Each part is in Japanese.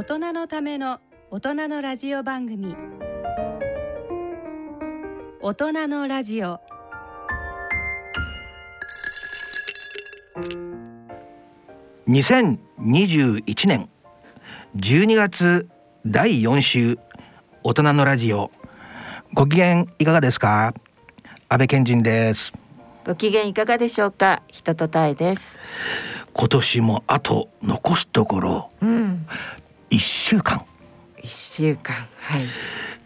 大人のための大人のラジオ番組。大人のラジオ。2021年12月第4週大人のラジオ。ご機嫌いかがですか？安倍健人です。ご機嫌いかがでしょうか？人とたいです。今年もあと残すところうん1週間。一週間。はい。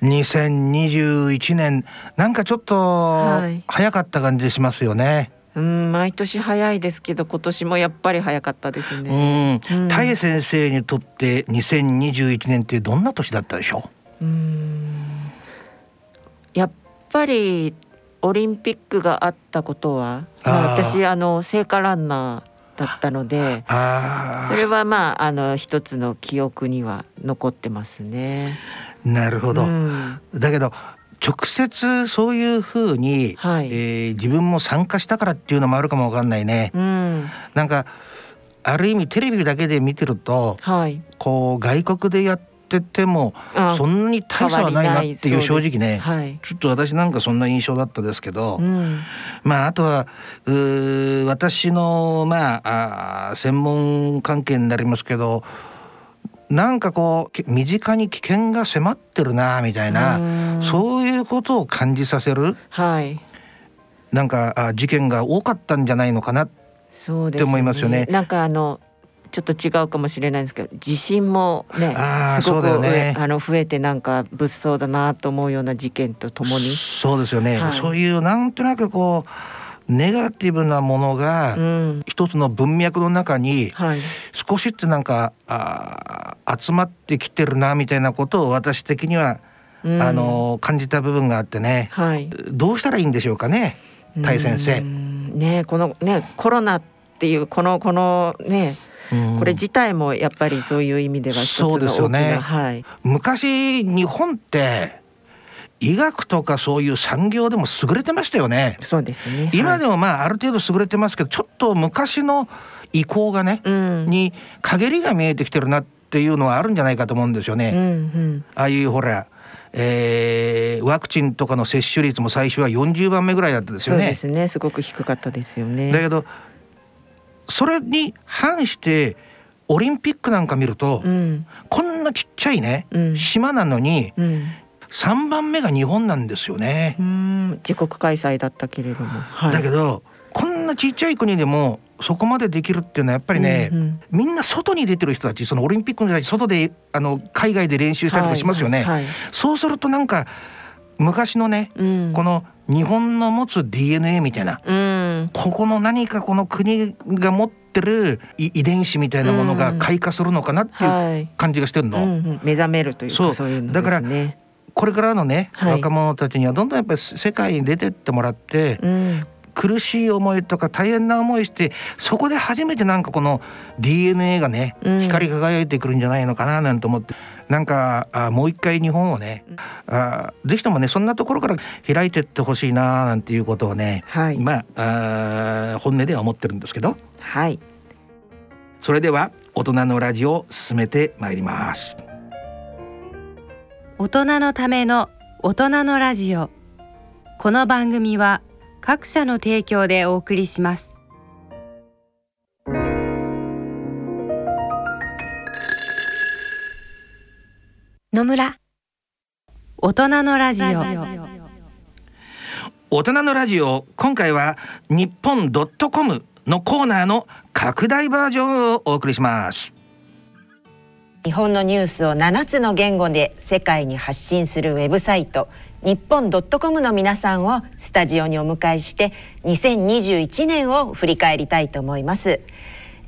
2021年。なんかちょっとはい。早かった感じしますよね、うん毎年早いですけど今年もやっぱり早かったですね。うん。うん。タエ先生にとって2021年ってどんな年だったでしょう？ん。やっぱりオリンピックがあったことはまあ私あの聖火ランナーだったのでそれはまああの一つの記憶には残ってますね。なるほど、うんだけど直接そういうふうに、はいえー自分も参加したからっていうのもあるかもわかんないね。うん、なんかある意味テレビだけで見てるとはい。こう外国でやっててもあそんなに大差はないなっていう正直ね、はい。ちょっと私なんかそんな印象だったですけど、うん、まああとはうー私のまああー専門関係になりますけどなんかこうき身近に危険が迫ってるなみたいな、うん。そういうことを感じさせるはい。なんかあ事件が多かったんじゃないのかなそうです、って思いますよね。なんかあのちょっと違うかもしれないんですけど地震もねすごくね。あの増えてなんか物騒だなと思うような事件とともに、そうですよね、はい。そういうなんとなくこうネガティブなものがうん、一つの文脈の中にはい。少しってなんかあー集まってきてるなみたいなことを私的には、うん。あの感じた部分があってね。はい。どうしたらいいんでしょうかね大先う生。んねこのねコロナっていうこのこのねうんこれ自体もやっぱりそういう意味では一つのそうですよ大きな、ねはい。昔日本って医学とかそういう産業でも優れてましたよね。そうですね。今でも、もまあある程度優れてますけどちょっと昔の意向がね、うん、に陰りが見えてきてるなっていうのはあるんじゃないかと思うんですよね。うんうん、ああいうほら、えーワクチンとかの接種率も最初は40番目ぐらいだったですよねそうで。すね。すごく低かったですよね。だけどそれに反してオリンピックなんか見ると、うん、こんなちっちゃいね、うん。島なのにうん、3番目が日本なんですよね。うん、自国開催だったけれども、はい。だけどこんなちっちゃい国でもそこまでできるっていうのはやっぱりね、うんうん。みんな外に出てる人たちそのオリンピックの人たち外であの海外で練習したりとかしますよね。はいはい。そうするとなんか昔のね、うん、この日本の持つ DNA みたいなうん、ここの何かこの国が持ってるい遺伝子みたいなものがうん。開花するのかなっていうはい。感じがしてるの。うんうん、目覚めるというそう。かそういうのだから。これからのね、はい。若者たちにはどんどんやっぱり世界に出てってもらって、うん、苦しい思いとか大変な思いしてそこで初めてなんかこの DNA がね、うん。光り輝いてくるんじゃないのかななんて思ってなんかあもう一回日本をね、あぜひともねそんなところから開いてってほしいななんていうことをね、はい、まああ本音では思ってるんですけど。はい。それでは大人のラジオを進めてまいります。大人のための大人のラジオ。この番組は各社の提供でお送りします野村大人のラジオ大人のラジオ今回は日本ドットコムのコーナーの拡大バージョンをお送りします。日本のニュースを7つの言語で世界に発信するウェブサイト日本ドットコムの皆さんをスタジオにお迎えして2021年を振り返りたいと思います。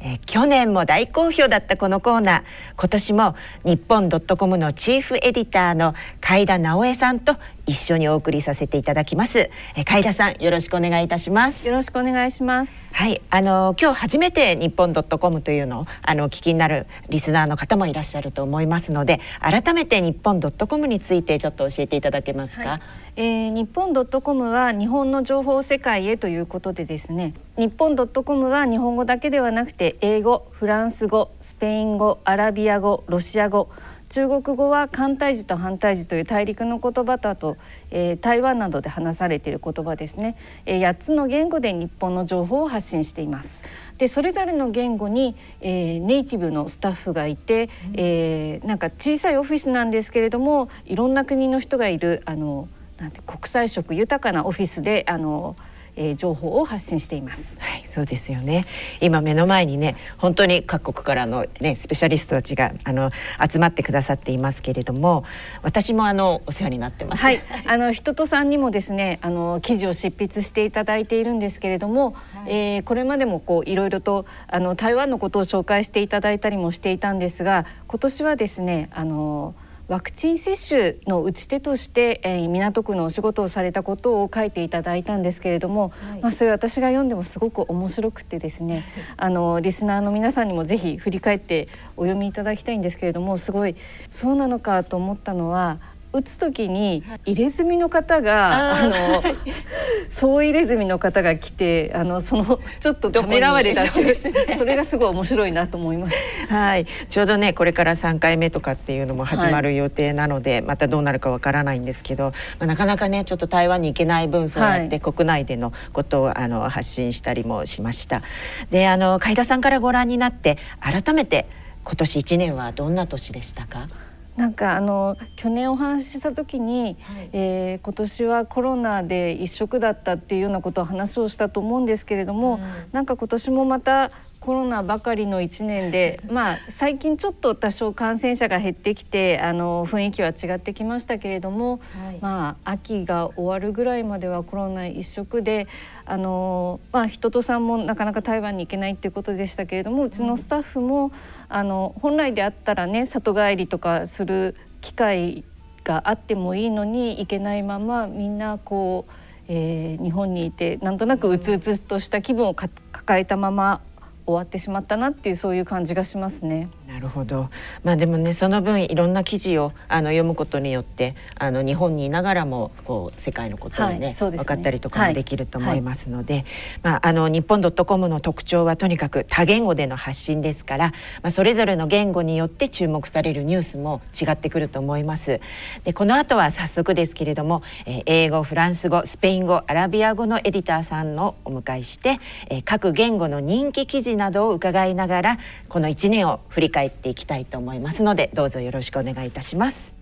えー去年も大好評だったこのコーナー。今年も日本ドットコムのチーフエディターの海田直江さんと一緒にお送りさせていただきます。え海田さんよろしくお願いいたします。よろしくお願いします。はいあの今日初めて日本ドットコムというのをあのお聞きになるリスナーの方もいらっしゃると思いますので改めて日本ドットコムについてちょっと教えていただけますか、はいえー、日本ドットコムは日本の情報世界へということでですね。日本ドットコムは日本語だけではなくて英語フランス語スペイン語アラビア語ロシア語。中国語は簡体字と反対字という大陸の言葉とあと、えー、台湾などで話されている言葉ですね、えー、8つの言語で日本の情報を発信しています。でそれぞれの言語に、えー、ネイティブのスタッフがいて、えー、なんか小さいオフィスなんですけれどもいろんな国の人がいるあのなんて国際色豊かなオフィスであのえー、情報を発信しています。はい、そうですよね。今目の前にね、本当に各国からのねスペシャリストたちがあの集まってくださっていますけれども、私もあのお世話になってます。はい、あの人とさんにもですね、あの記事を執筆していただいているんですけれども、はい、えー、これまでもこういろいろとあの台湾のことを紹介していただいたりもしていたんですが、今年はですね、あのワクチン接種の打ち手として、えー、港区のお仕事をされたことを書いていただいたんですけれども、はい、まあ、それ私が読んでもすごく面白くてですねあのリスナーの皆さんにもぜひ振り返ってお読みいただきたいんですけれどもすごいそうなのかと思ったのは打つ時に入れ墨の方が、あの総入れ墨の方が来てあのそのちょっとためらわれたっていうそ,、ね、それがすごい面白いなと思います。はい、ちょうどねこれから3回目とかっていうのも始まる予定なので、はい、またどうなるかわからないんですけど、まあ、なかなかねちょっと台湾に行けない分そうやって国内でのことをあの発信したりもしました。であの海田さんからご覧になって改めて今年1年はどんな年でしたか？なんかあの去年お話しした時に、はい、えー、今年はコロナで一色だったっていうようなことを話をしたと思うんですけれども、うん、なんか今年もまたコロナばかりの1年で、まあ、最近ちょっと多少感染者が減ってきてあの雰囲気は違ってきましたけれども、はい、まあ、秋が終わるぐらいまではコロナ一色であの、まあ、人とさんもなかなか台湾に行けないっていうことでしたけれどもうちのスタッフも、あの本来であったらね里帰りとかする機会があってもいいのに行けないままみんなこう、えー、日本にいてなんとなくうつうつとした気分を抱えたまま終わってしまったなっていうそういう感じがしますね。なるほど。まあでもねその分いろんな記事をあの読むことによってあの日本にいながらもこう世界のことをね,、はい、ね分かったりとかもできると思いますので、はいはい、まああの日本ドットコムの特徴はとにかく多言語での発信ですから、まあそれぞれの言語によって注目されるニュースも違ってくると思います。でこの後は早速ですけれども、えー、英語、フランス語、スペイン語、アラビア語のエディターさんのお迎えして、えー、各言語の人気記事などを伺いながらこの1年を振り返っていきたいと思いますのでどうぞよろしくお願いいたします。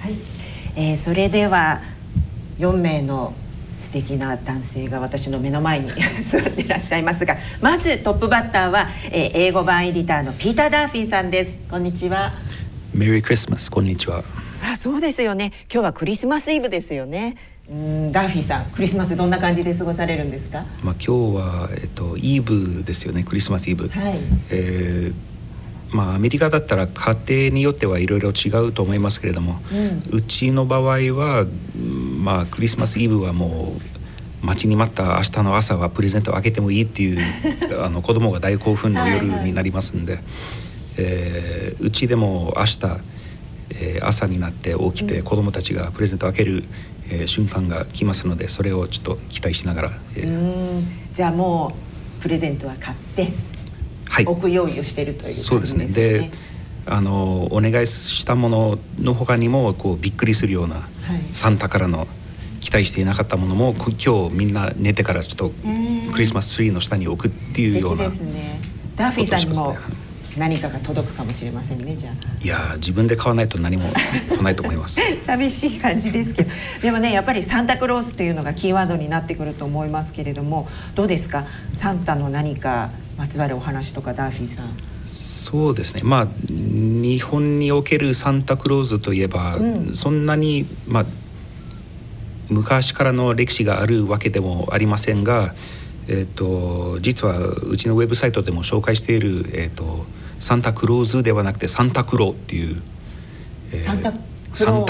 はい、えー、それでは4名の素敵な男性が私の目の前に 座っていらっしゃいますがまずトップバッターは、えー、英語版エディターのピーター・ダーフィーさんです。こんにちは。メリークリスマスこんにちは。あそうですよね。今日はクリスマスイブですよねうんダーフィーさんクリスマスどんな感じで過ごされるんですか、まあ、今日は、えっと、イブですよね。クリスマスイブ、はい。えーまあ、アメリカだったら家庭によってはいろいろ違うと思いますけれども、うん、うちの場合は、まあ、クリスマスイブはもう待ちに待った明日の朝はプレゼントを開けてもいいっていう あの子供が大興奮の夜になりますんで、はいはい、えー、うちでも明日、えー、朝になって起きて子供たちがプレゼントを開ける、えー、瞬間が来ますのでそれをちょっと期待しながら、えー、じゃあもうプレゼントは買って、はい、置く用意をしているという、ね、そうですね。であのお願いしたもののほかにもこうびっくりするような、はい、サンタからの期待していなかったものも今日みんな寝てからちょっとクリスマスツリーの下に置くっていうような、ね、ダーフィーさんにも何かが届くかもしれませんねじゃあ。いや自分で買わないと何も来ないと思います。寂しい感じですけど。でもねやっぱりサンタクロースというのがキーワードになってくると思いますけれどもどうですか？サンタの何かまつわるお話とかダーフィーさん。そうですね。まあ日本におけるサンタクロースといえば、うん、そんなにまあ昔からの歴史があるわけでもありませんが、えーと、実はうちのウェブサイトでも紹介している、えーとサンタクローズではなくてサンタクローっていう、えー、サンタ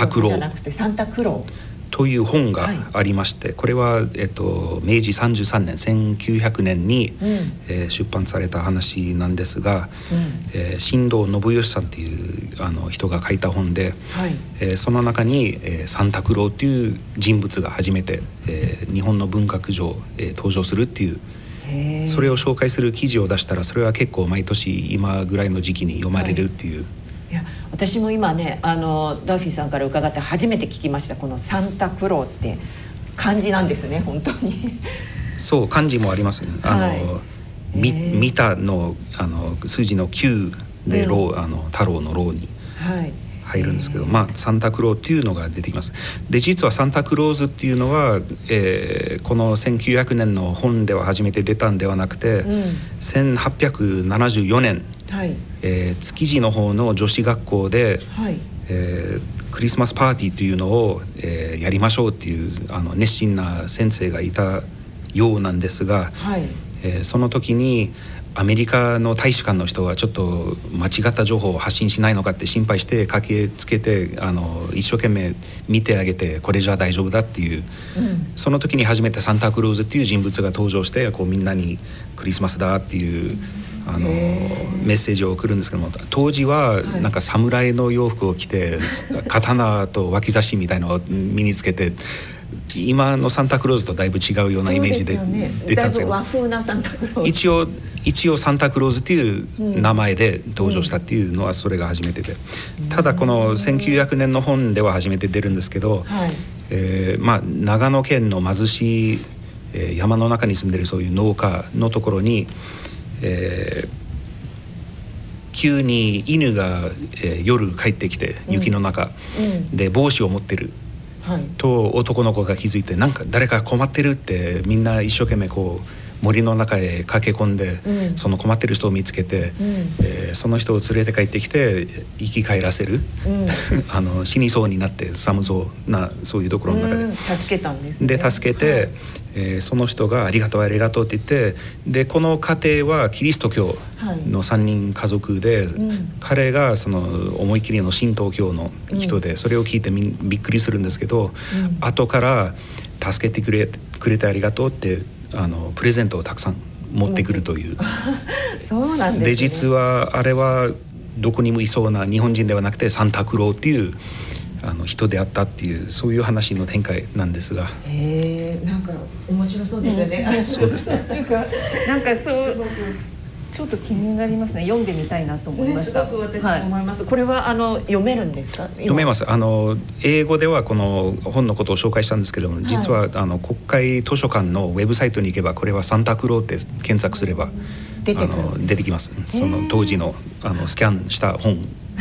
クローじゃなくてサンタクロー。という本がありまして、はい、これは、えっと、明治33年1900年に、うん、えー、出版された話なんですが、うん、えー、新藤信義さんっていうあの人が書いた本で、はい、えー、その中に、えー、サンタクローという人物が初めて、えー、日本の文学上、えー、登場するっていうそれを紹介する記事を出したらそれは結構毎年今ぐらいの時期に読まれるっていう。はい。いや私も今ねあのダーフィーさんから伺って初めて聞きました。このサンタクローって漢字なんですね本当に。そう漢字もありますね。あの、はい、み見たのあの数字の9で、うん、あの太郎の郎に入るんですけど、まあサンタクローっていうのが出てきます。で実はサンタクローズっていうのは、えー、この1900年の本では初めて出たんではなくて、うん、1874年はい、えー、築地の方の女子学校で、はい。えー、クリスマスパーティーというのを、えー、やりましょうっていうあの熱心な先生がいたようなんですが、はい。えー、その時にアメリカの大使館の人はちょっと間違った情報を発信しないのかって心配して駆けつけてあの一生懸命見てあげてこれじゃ大丈夫だっていう、うん、その時に初めてサンタクローズっていう人物が登場してこうみんなにクリスマスだっていう。あのメッセージを送るんですけども当時はなんか侍の洋服を着て刀と脇差しみたいのを身につけて今のサンタクローズとだいぶ違うようなイメージで出たんですけど、一応一応サンタクローズっていう名前で登場したっていうのはそれが初めてで、ただこの1900年の本では初めて出るんですけど、はい、えー、まあ、長野県の貧しい、えー、山の中に住んでるそういう農家のところにえー、急に犬が、えー、夜帰ってきて雪の中、うん、で帽子を持ってる、はい、と男の子が気づいてなんか誰か困ってるってみんな一生懸命こう森の中へ駆け込んで、うん、その困ってる人を見つけて、うん、えー、その人を連れて帰ってきて生き返らせる、うん、あの死にそうになって寒そうなそういうところの中で、助けたんです、ね、で助けて、はい、えー、その人が「ありがとうありがとう」って言ってでこの家庭はキリスト教の3人家族で、はい、彼がその思い切りの神道教の人で、それを聞いてみびっくりするんですけど、うん、後から「助けてくれくれてありがとう」ってあのプレゼントをたくさん持ってくるという。そうなんです、ね、で実はあれはどこにもいそうな日本人ではなくてサンタクローっていうあの人であったっていうそういう話の展開なんですが。へえ、なんか面白そうですよね。うん、そうですね。なんかそうちょっと気になりますね。読んでみたいなと思いました。ね、すごく私も思います。はい、これはあの読めるんですか？読めます。あの英語ではこの本のことを紹介したんですけども、実は、はい、あの国会図書館のウェブサイトに行けばこれはサンタクローって検索すれば出て出てきます。その当時のあのスキャンした本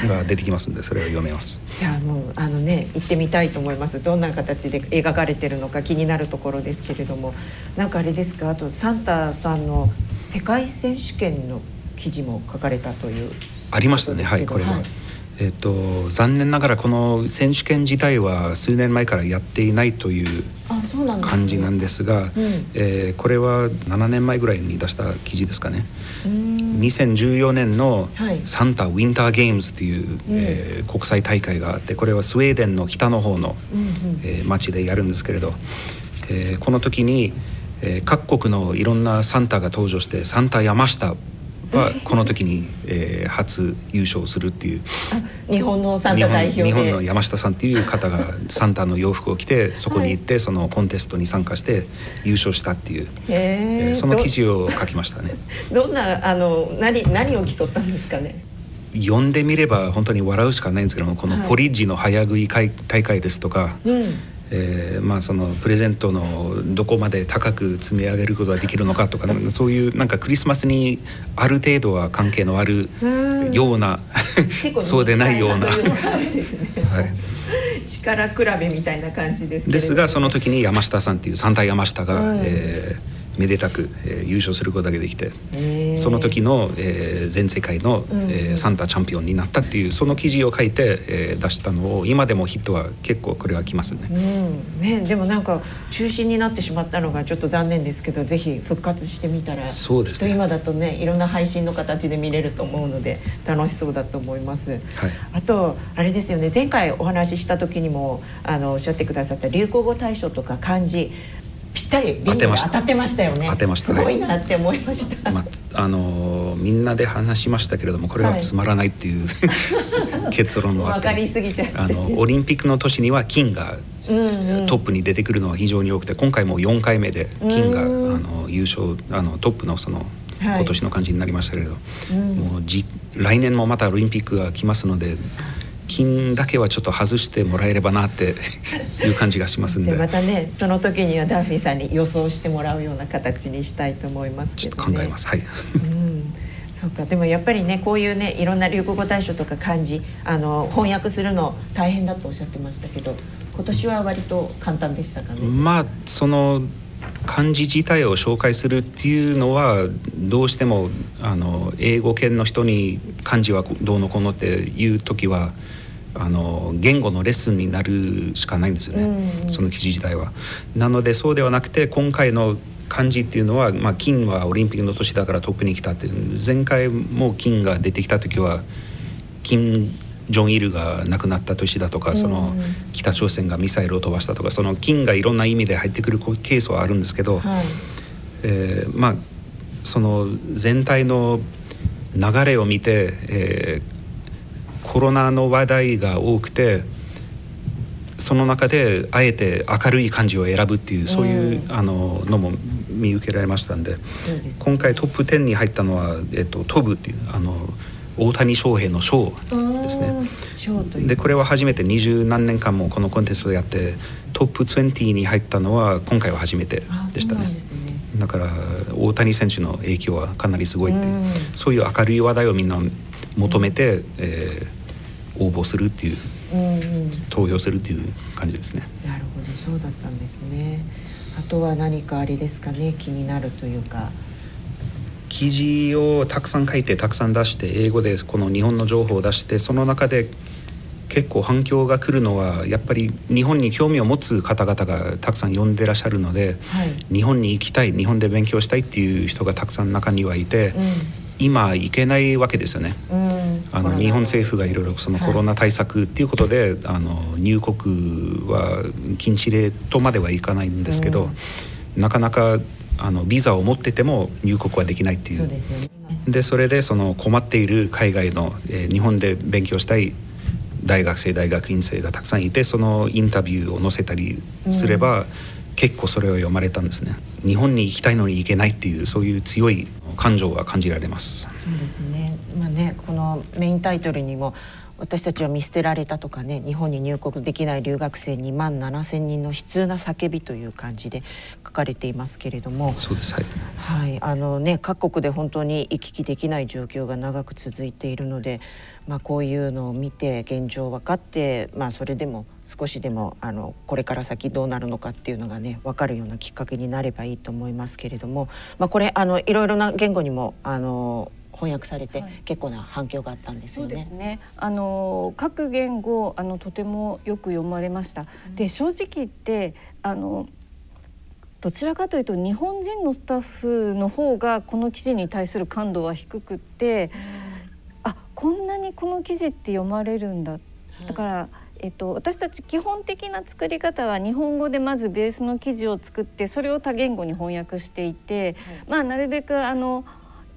が出てきますんでそれを読めます。じゃあもうあのね行ってみたいと思います。どんな形で描かれてるのか気になるところですけれども。なんかあれですか？あとサンタさんの世界選手権の記事も書かれたという。ありましたね。はいこれは、はい、えーと、残念ながらこの選手権自体は数年前からやっていないという感じなんですが、えこれは7年前ぐらいに出した記事ですかね。2014年のサンタウィンターゲームズという、えー、国際大会があってこれはスウェーデンの北の方の、えー、町でやるんですけれど、えー、この時に、えー、各国のいろんなサンタが登場してサンタ山下はこの時に、えー、初優勝するっていう。日本のサンタ代表日本の山下さんっていう方が サンタの洋服を着てそこに行って、そのコンテストに参加して優勝したっていう、えー、その記事を書きましたね。どんなあの何何を競ったんですかね？読んでみれば本当に笑うしかないんですけどもこのポリッジの早食い大会ですとか、はいうんえー、まあそのプレゼントのどこまで高く積み上げることができるのかとかそういうなんかクリスマスにある程度は関係のあるようなそうでないような。力比べみたいな感じですですがその時に山下さんっていう三大山下が、はい、えーめでたく、えー、優勝することができてその時の、えー、全世界の、えー、サンタチャンピオンになったっていうその記事を書いて、えー、出したのを今でもヒットは結構これはきますね,、うん。ね、でもなんか中止になってしまったのがちょっと残念ですけどぜひ復活してみたらそうです、ね、今だとねいろんな配信の形で見れると思うので楽しそうだと思います。はい、あとあれですよね前回お話しした時にもあのおっしゃってくださった流行語大賞とか漢字ぴったり当てました。当てましたよね。当てました、ね、すごいなって思いました、まあ、あのみんなで話しましたけれどもこれはつまらないっていう、はい、結論は分かりすぎちゃうあのオリンピックの年には金がトップに出てくるのは非常に多くて今回も4回目で金があの優勝あのトップのその今年の感じになりましたけれど、はい、もうじ来年もまたオリンピックが来ますので金だけはちょっと外してもらえればなっていう感じがしますんで。またねその時にはダーフィーさんに予想してもらうような形にしたいと思いますけど、ね、ちょっと考えます。はい、うんそうか。でもやっぱりねこういうねいろんな流行語大賞とか漢字あの翻訳するの大変だとおっしゃってましたけど今年は割と簡単でしたかね？まあその漢字自体を紹介するっていうのはどうしてもあの英語圏の人に漢字はどうのこうのっていう時はあの言語のレッスンになるしかないんですよね、うん、その記事自体は。なのでそうではなくて今回の漢字っていうのは、まあ、金はオリンピックの年だからトップに来たって前回も金が出てきた時は金ジョン・イルが亡くなった年だとか、その北朝鮮がミサイルを飛ばしたとかその金がいろんな意味で入ってくるケースはあるんですけど、はい、えー、まあその全体の流れを見て、えー、コロナの話題が多くてその中であえて明るい感じを選ぶっていうそういう、あののも見受けられましたんで今回トップ10に入ったのは「えっと、飛ぶ」っていうあの大谷翔平の賞ですね。でこれは初めて二十何年間もこのコンテストでやってトップ20に入ったのは今回は初めてでしたね。ね。だから大谷選手の影響はかなりすごいってそういう明るい話題をみんな求めて、えー、応募するっていう、うんうん、投票するっていう感じですね。なるほどそうだったんですね。あとは何かあれですかね？気になるというか。記事をたくさん書いてたくさん出して英語でこの日本の情報を出してその中で結構反響が来るのはやっぱり日本に興味を持つ方々がたくさん呼んでらっしゃるので、はい、日本に行きたい日本で勉強したいっていう人がたくさん中にはいて、うん、今行けないわけですよね。うんあの日本政府がいろいろそのコロナ対策っていうことで、はい、あの入国は禁止令とまではいかないんですけど、うん、なかなかあのビザを持ってても入国はできないっていう。で、ね、それでその困っている海外の、えー、日本で勉強したい大学生大学院生がたくさんいてそのインタビューを載せたりすれば、うん、結構それを読まれたんですね。日本に行きたいのに行けないっていうそういう強い感情が感じられます。そうですね。まあねこのメインタイトルにも私たちは見捨てられたとかね日本に入国できない留学生2万7千人の悲痛な叫びという感じで書かれていますけれどもそうですはい、はい、あのね各国で本当に行き来できない状況が長く続いているので、まあ、こういうのを見て現状分かって、まあ、それでも少しでもあのこれから先どうなるのかっていうのがね分かるようなきっかけになればいいと思いますけれども、まあ、これあのいろいろな言語にもあの翻訳されて、結構な反響があったんですよね。そうですね。あの各言語あのとてもよく読まれました。うん、で正直言ってあのどちらかというと日本人のスタッフの方がこの記事に対する感度は低くって、うん、あこんなにこの記事って読まれるんだ。だから。えっと、私たち基本的な作り方は日本語でまずベースの記事を作ってそれを多言語に翻訳していて、はい、まあなるべくあの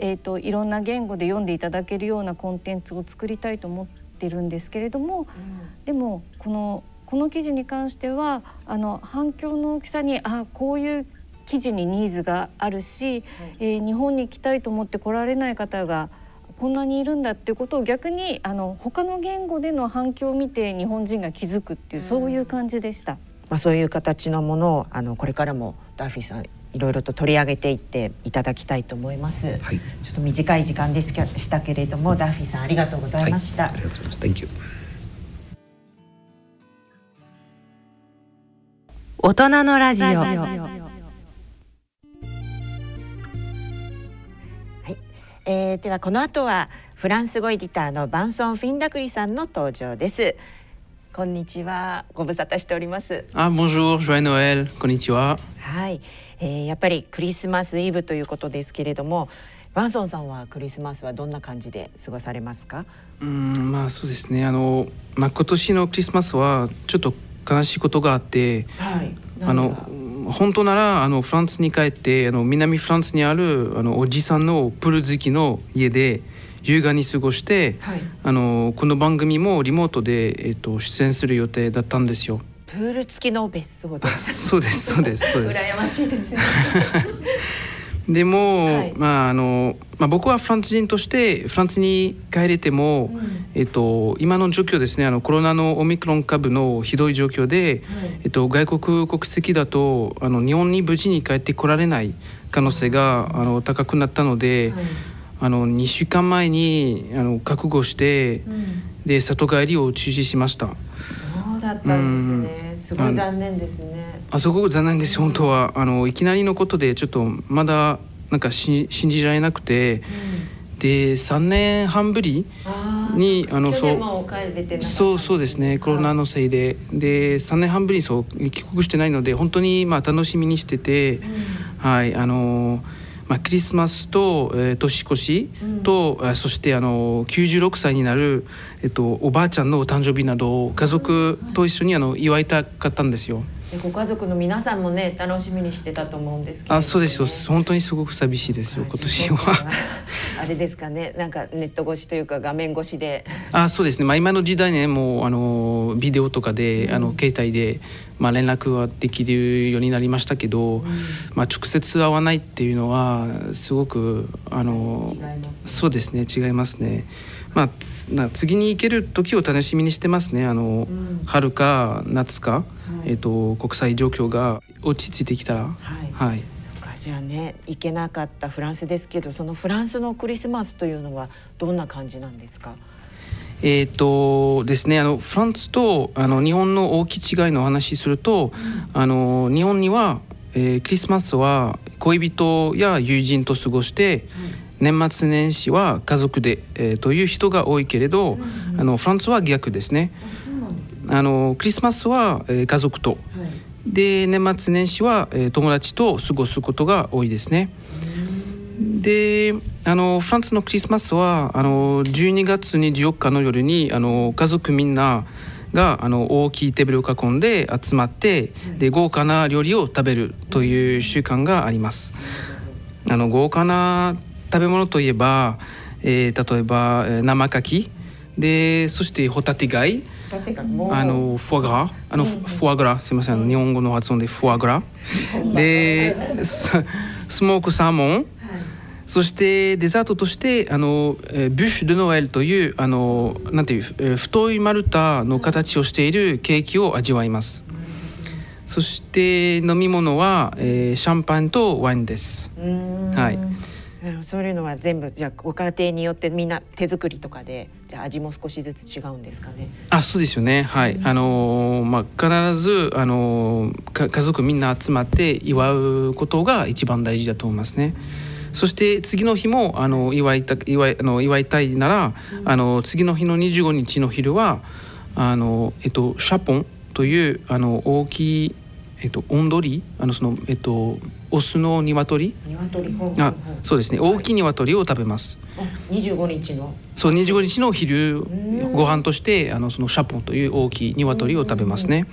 えーと、いろんな言語で読んでいただけるようなコンテンツを作りたいと思ってるんですけれども、うん、でもこのこの記事に関してはあの反響の大きさにあこういう記事にニーズがあるし、はい、えー、日本に行きたいと思って来られない方がこんなにいるんだっていうことを逆にあの他の言語での反響を見て日本人が気づくっていう、そういう感じでした。まあ、そういう形のものをあのこれからもダーフィーさんいろいろと取り上げていっていただきたいと思います。はい、ちょっと短い時間でしたけれども、ダッフィーさんありがとうございました。はい、ありがとうございます。Thank you。大人のラジオ。えー、ではこの後はフランス語エディターのバンソン・フィンダクリさんの登場ですこんにちはご無沙汰しておりますあ、bonjour, joyeux Noël, こんにちははい、えー、やっぱりクリスマスイブということですけれどもバンソンさんはクリスマスはどんな感じで過ごされますか？うんまあそうですね。あの、まあ、今年のクリスマスはちょっと悲しいことがあって、はい、あの本当ならあのフランスに帰ってあの南フランスにあるあのおじさんのプール好きの家で優雅に過ごして、はい、あのこの番組もリモートで、えっと、出演する予定だったんですよ。プール付きの別荘で そうですそうですそうです。羨ましいですね。でも、はい、まああのまあ、僕はフランス人としてフランスに帰れても、うん、えっと、今の状況ですねあのコロナのオミクロン株のひどい状況で、えっと、外国国籍だとあの日本に無事に帰ってこられない可能性があの高くなったので、はい、あの2週間前にあの覚悟して、うん、で里帰りを中止しました。そうだったんですね、すごい残念ですね。あすごく残念です。本当は。あのいきなりのことでちょっとまだなんかし信じられなくて、うん、で3年半ぶりにあのそうそうそうですね。コロナのせいで。で3年半ぶりにそう帰国してないので本当にまあ楽しみにしてて、うん、はいあのまあ、クリスマスと、えー、年越しと、うん、そしてあの96歳になる、えっと、おばあちゃんのお誕生日など家族と一緒にあの祝いたかったんですよ。ご家族の皆さんもね楽しみにしてたと思うんですけど、ね、あそうですよ。本当にすごく寂しいですよ今年は。あれですかね。なんかネット越しというか画面越しで。あそうですね。まあ今の時代ねもうあのビデオとかで、うん、あの携帯でまあ連絡はできるようになりましたけど、うん、まあ直接会わないっていうのはすごくあの、ね、そうですね。違いますね。まあ、次に行ける時を楽しみにしてますね。あの、うん、春か夏か、はい、えーと、国際状況が落ち着いてきたら。はい、はい。じゃあね行けなかったフランスですけどそのフランスのクリスマスというのはどんな感じなんですか？えーとですね、あのフランスとあの日本の大きい違いの話すると、うん、あの日本には、えー、クリスマスは恋人や友人と過ごして、うん。年末年始は家族で、えー、という人が多いけれど、うんうん、あのフランスは逆ですね。あのクリスマスは、えー、家族と、はい、で年末年始は、えー、友達と過ごすことが多いですね。であのフランスのクリスマスはあの12月24日の夜にあの家族みんながあの大きいテーブルを囲んで集まってで豪華な料理を食べるという習慣があります。あの豪華な食べ物といえば、えー、例えば、えー、生牡蠣でそしてホタテ貝。あのフォアグラあの、フォアグラすみません。日本語の発音でフォアグラでスモークサーモン、そしてデザートとしてあのビュッシュ・ド・ノエルというあのなんていう、えー、太い丸太の形をしているケーキを味わいます。そして飲み物は、えー、シャンパンとワインです。はい。そういうのは全部じゃあご家庭によってみんな手作りとかでじゃあ味も少しずつ違うんですかね。あそうですよねはい、うん、あのまあ必ずあの家族みんな集まって祝うことが一番大事だと思いますね。そして次の日もあの祝いた祝いあの祝いたいなら、うん、あの次の日の25日の昼はあのえっとシャポンというあの大きいえっと温度り？あのそのえっとオスの鶏？鶏あそうですね。大きい鶏を食べます。25日の？そう25日の昼ご飯としてあのそのシャポンという大きい鶏を食べますね。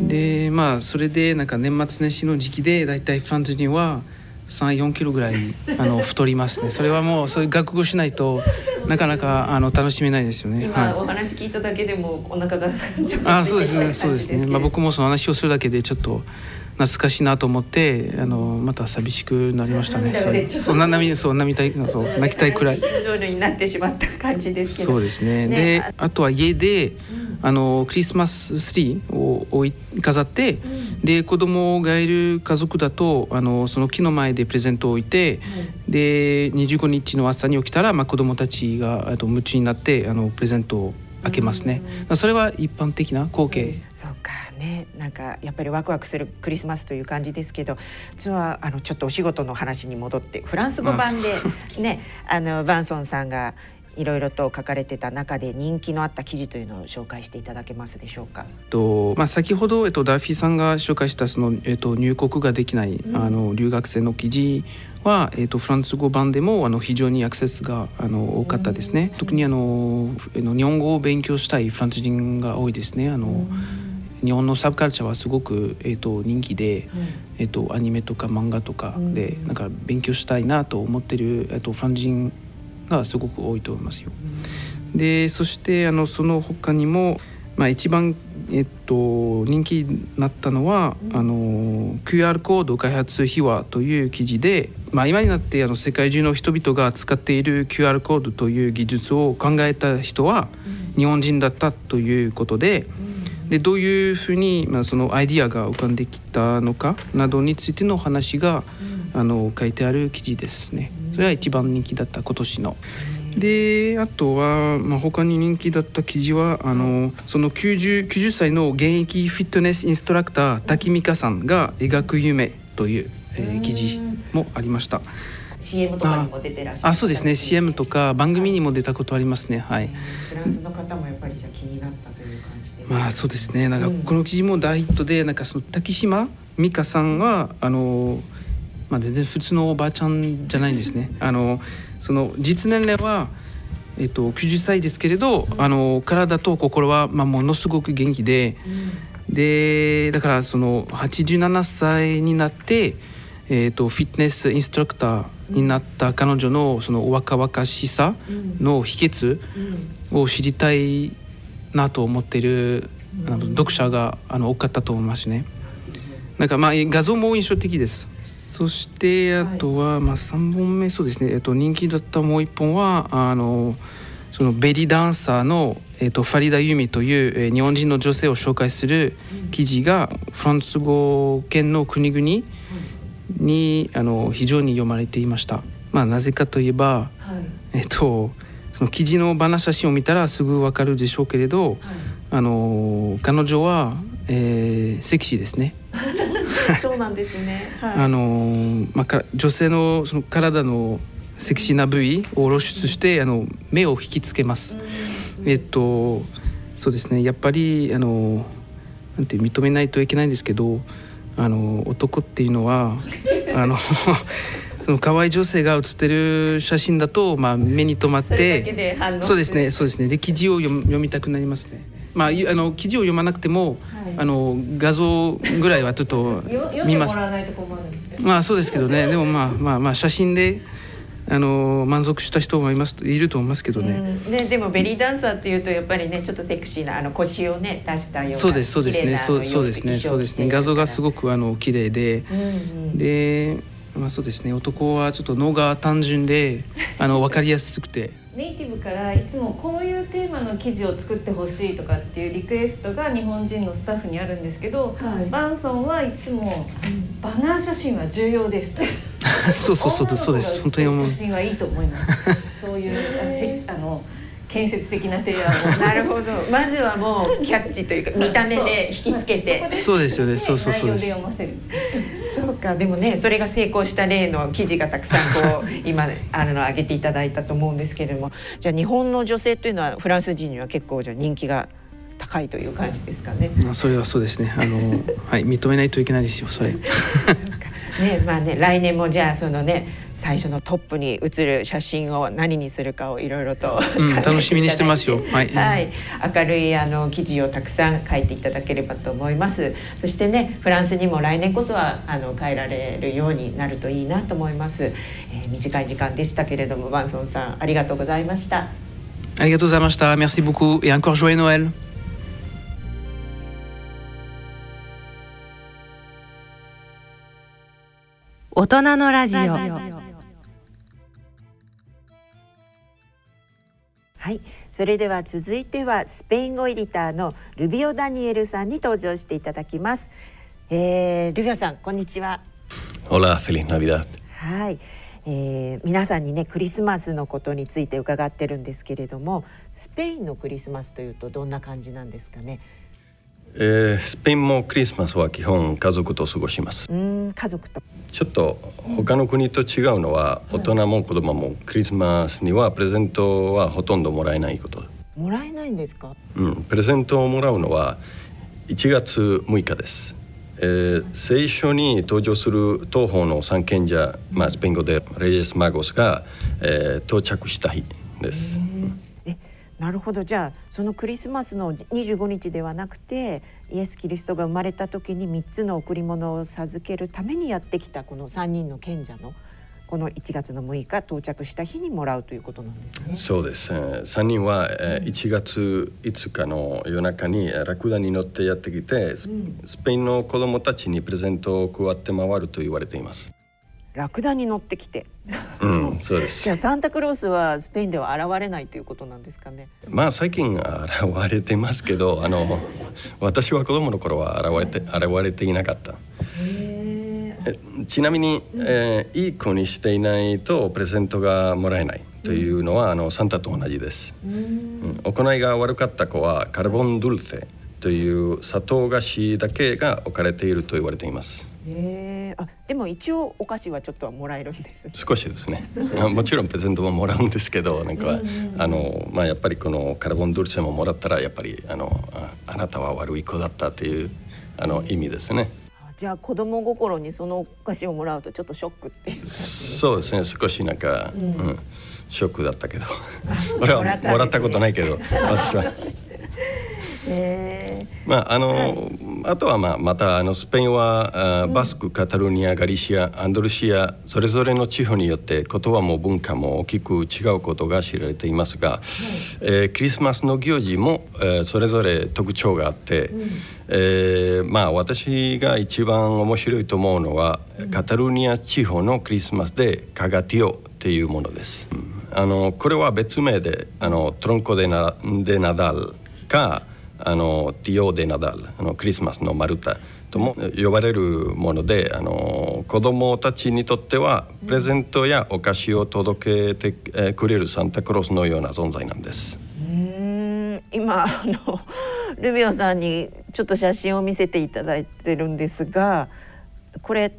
でまあそれでなんか年末年始の時期でだいたいフランス人は34キロぐらいあの太りますね。それはもうそういう学語しないとなかなかあの楽しめないですよね。はい、お話聞いただけでもお腹が ちょっとあそうですねそうですね。まあ僕もその話をするだけでちょっと。懐かしいなと思ってあのまた寂しくなりましたね。そんな涙そう涙たいそう泣きたいくらい。になってしまった感じですそうですね。ねであとは家で、あのクリスマスツリーを置い飾って、うん、で子供がいる家族だとあのその木の前でプレゼントを置いて、うん、で25日の朝に起きたら、まあ、子供たちがあと夢中になってあのプレゼントを開けますね。それは一般的な光景。そうかね、なんかやっぱりワクワクするクリスマスという感じですけど、実はあのちょっとお仕事の話に戻ってフランス語版でね、あのバンソンさんがいろいろと書かれてた中で人気のあった記事というのを紹介していただけますでしょうか？とまあ先ほどえっとダーフィーさんが紹介したそのえっと入国ができない、うん、あの留学生の記事はえっとフランス語版でもあの非常にアクセスがあの多かったですね。うん、特にあの日本語を勉強したいフランス人が多いですね。あの、うん日本のサブカルチャーはすごく、えーと、人気で、うん、えーと、アニメとか漫画とかで、うん、なんか勉強したいなと思ってる、えーとフランス人がすごく多いと思いますよ。でそしてあのその他にも、まあ、一番、えっと、人気になったのは、あの QR コード開発秘話という記事で、まあ、今になってあの世界中の人々が使っている QR コードという技術を考えた人は日本人だったということで。でどういうふうに、まあ、そのアイディアが浮かんできたのかなどについての話が、あの書いてある記事ですね。それは一番人気だった今年の。であとは、まあ、他に人気だった記事はあのその 90, 90歳の現役フィットネスインストラクター滝美香さんが描く夢という、えー、記事もありました。CM とかにも出てらっしゃる。あそうですね。CM とか番組にも出たことありますね。はい。フランスの方もやっぱりじゃ気になったという感じです、まあそうですね。なんかこの記事も大ヒットでなんかその滝島美香さんはあのまあ、全然普通のおばあちゃんじゃないんですね。あのその実年齢はえっと、90歳ですけれど、あの体と心は、まあ、ものすごく元気で、うん、でだからその87歳になって、えっと、フィットネスインストラクターになった彼女のその若々しさの秘訣を知りたいなと思っている、あの読者があの多かったと思いますね。なんかまあ画像も印象的です。そしてあとは、まあ、3本目そうですね、えっと、人気だったもう1本はあのそのベリーダンサーの、えっと、ファリダ・ユミという、えー、日本人の女性を紹介する記事が、フランス語圏の国々にあの非常に読まれていました。まあ、なぜかといえば、えっとその記事のバナ写真を見たらすぐ分かるでしょうけれど、あの彼女は、えー、セクシーですね。そうなんですね。はい、あのまあ女性のその体のセクシーな部位を露出してあの目を引きつけます。えっとそうですねやっぱりあのなんて認めないといけないんですけどあの男っていうのはあのその可愛い女性が写ってる写真だと、まあ、目に留まってそうですねそうですね。で記事を読みたくなりますね。まあ、あの記事を読まなくても、はい、あの画像ぐらいはちょっと見ます。まあそうですけどね。でもまあまあまあ写真であの満足した人もいますいると思いますけどね。うん、ででもベリーダンサーっていうとやっぱりねちょっとセクシーなあの腰をね出したようなそうですそうですね。そうそうですね。そうですね。画像がすごくあの綺麗で、うんうん、でまあそうですね男はちょっと脳が単純で あの分かりやすくて。ネイティブからいつもこういうテーマの記事を作ってほしいとかっていうリクエストが日本人のスタッフにあるんですけど、はい、バンソンはいつも「バナー写真は重要です」と。そうそうそうそうです本当に思う。写真はいいと思います。そういうあの建設的な提案を。なるほど。まずはもうキャッチというか 見た目で引きつけて。そうですよね。そうそうそうです。そうか。でもねそれが成功した例の記事がたくさんこう 今あの上げていただいたと思うんですけれども。じゃあ日本の女性というのはフランス人には結構じゃ人気が高いという感じですかね。まあそれはそうですね。あのはい認めないといけないですよそれ。ねまあね来年もじゃあそのね最初のトップに写る写真を何にするかをいろいろと、うん、楽しみにしてますよ。はい、はい、明るいあの記事をたくさん書いていただければと思います。そしてねフランスにも来年こそはあの帰られるようになるといいなと思います。えー、短い時間でしたけれどもバンソンさんありがとうございました。ありがとうございました。Merci beaucoup et encore joyeux Noël. 大人のラジオ。はい。それでは続いてはスペイン語エディターのルビオ・ダニエルさんに登場していただきます、えー、ルビオさんこんにちは。Hola feliz Navidad. はい。えー、皆さんにねクリスマスのことについて伺ってるんですけれどもスペインのクリスマスというとどんな感じなんですかね？えー、スペインもクリスマスは基本家族と過ごします。うん家族と。ちょっと他の国と違うのは、大人も子供もクリスマスにはプレゼントはほとんどもらえないこと。もらえないんですか？うんプレゼントをもらうのは1月6日です。えー、聖書に登場する東方の三賢者、まあ、スペイン語でレイエス・マゴスが、えー、到着した日です。えなるほどじゃあそのクリスマスの25日ではなくてイエス・キリストが生まれた時に3つの贈り物を授けるためにやってきたこの3人の賢者のこの1月の6日到着した日にもらうということなんですね。そうです。3人は1月5日の夜中にラクダに乗ってやってきて、スペインの子供たちにプレゼントを配って回ると言われています。ラクダに乗ってきて。うん、そうです。じゃあサンタクロースはスペインでは現れないということなんですかね。まあ最近現れてますけど、あの私は子供の頃は現れて現れていなかった。ちなみに、えー、いい子にしていないとプレゼントがもらえないというのは、あのサンタと同じです、うん、行いが悪かった子はカルボンドルテという砂糖菓子だけが置かれていると言われていますも一応お菓子はちょっとはもらえるんです、少しですね。もちろんプレゼントももらうんですけどなんか、あのまあやっぱりこのカルボンドルセももらったらやっぱりあのああなたは悪い子だったというあの意味ですね。じゃあ子供心にそのお菓子をもらうとちょっとショックっていうそうですね。少しなんか、うん、うん、ショックだったけど。俺はもらったことないけど私は。えー、まああの、はい、あとはまあまたあのスペインはあバスク、カタルニアガリシアアンドルシアそれぞれの地方によって言葉も文化も大きく違うことが知られていますが、はい、えー、クリスマスの行事も、えー、それぞれ特徴があって、うん、えー、まあ私が一番面白いと思うのは、うん、カタルニア地方のクリスマスでカガティオっていうものです。あのこれは別名であのトロンコデナデナダルかあのティオ・デ・ナダルあのクリスマスのマルタとも呼ばれるものであの子供たちにとってはプレゼントやお菓子を届けてくれるサンタクロースのような存在なんです。うん。今あのルビオさんにちょっと写真を見せていただいてるんですがこれ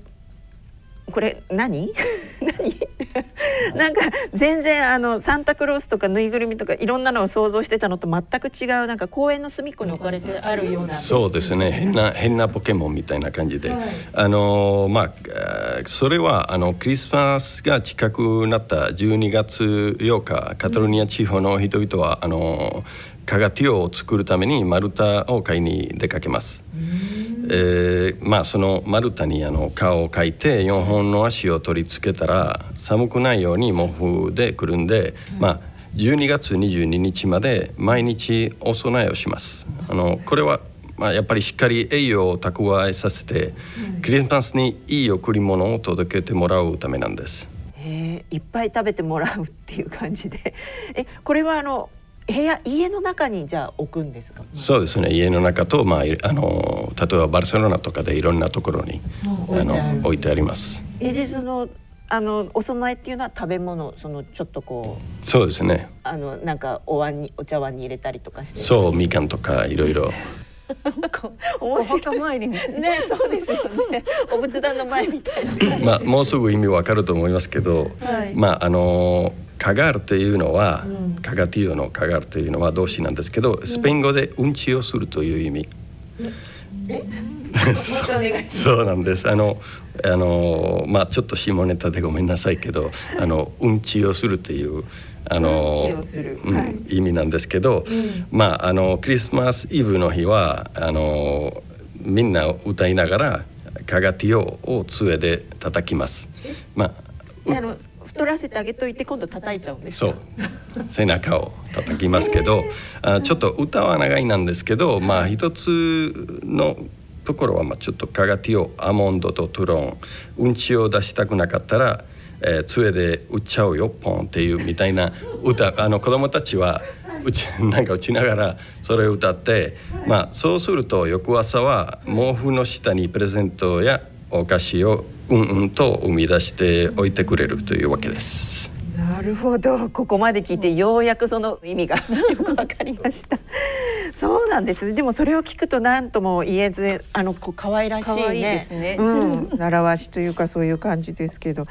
これ何？何？なんか全然あのサンタクロースとかぬいぐるみとかいろんなのを想像してたのと全く違うなんか公園の隅っこに置かれてあるようなそうですね。変な変なポケモンみたいな感じで、はい、あのまあそれはあのクリスマスが近くなった12月8日カタロニア地方の人々はあのカガティオを作るためにマルタを買いに出かけます。えー、まあその丸太にあの顔を描いて4本の足を取り付けたら寒くないように毛布でくるんで、まあ12月22日まで毎日お供えをします。あのこれはまあ、やっぱりしっかり栄養を蓄えさせて、クリスマスにいい贈り物を届けてもらうためなんです。えいっぱい食べてもらうっていう感じでえこれはあの部屋家の中にじゃあ置くんですか？そうですね。家の中と、まあ、あの例えばバルセロナとかでいろんなところにあの置いてあります。えでそのあのお供えっていうのは食べ物そのちょっとこうそうですね。あのなんかお椀にお茶碗に入れたりとかして。そうみかんとかいろいろ。面白い。参りねそうですよね。お仏壇の前みたいな。まあもうすぐ意味わかると思いますけど、はい、まああのカガールというのは、うん、カガティオのカガールというのは動詞なんですけどスペイン語でうんちをするという意味、そうなんです。あのあのまあちょっと下ネタでごめんなさいけど あのうんちをするというあの、うんはい、意味なんですけど、うん、まああのクリスマスイブの日はあのみんな歌いながらカガティオを杖で叩きます。まあ太らせてあげといて今度叩いちゃうんですそう。背中を叩きますけどあちょっと歌は長いなんですけどまあ一つのところはまあちょっとカガティオアモンドとトゥロンうんちを出したくなかったら、えー、杖で打っちゃうよポンっていうみたいな歌。あの子供たちはうち なんか打ちながらそれを歌ってまあそうすると翌朝は毛布の下にプレゼントやお菓子をうんうんと生み出しておいてくれるというわけです。なるほど。ここまで聞いてようやくその意味が よくわかりました。そうなんです。でもそれを聞くと何とも言えずあのこう可愛らしい可愛いねですね。うん、習わしというかそういう感じですけど。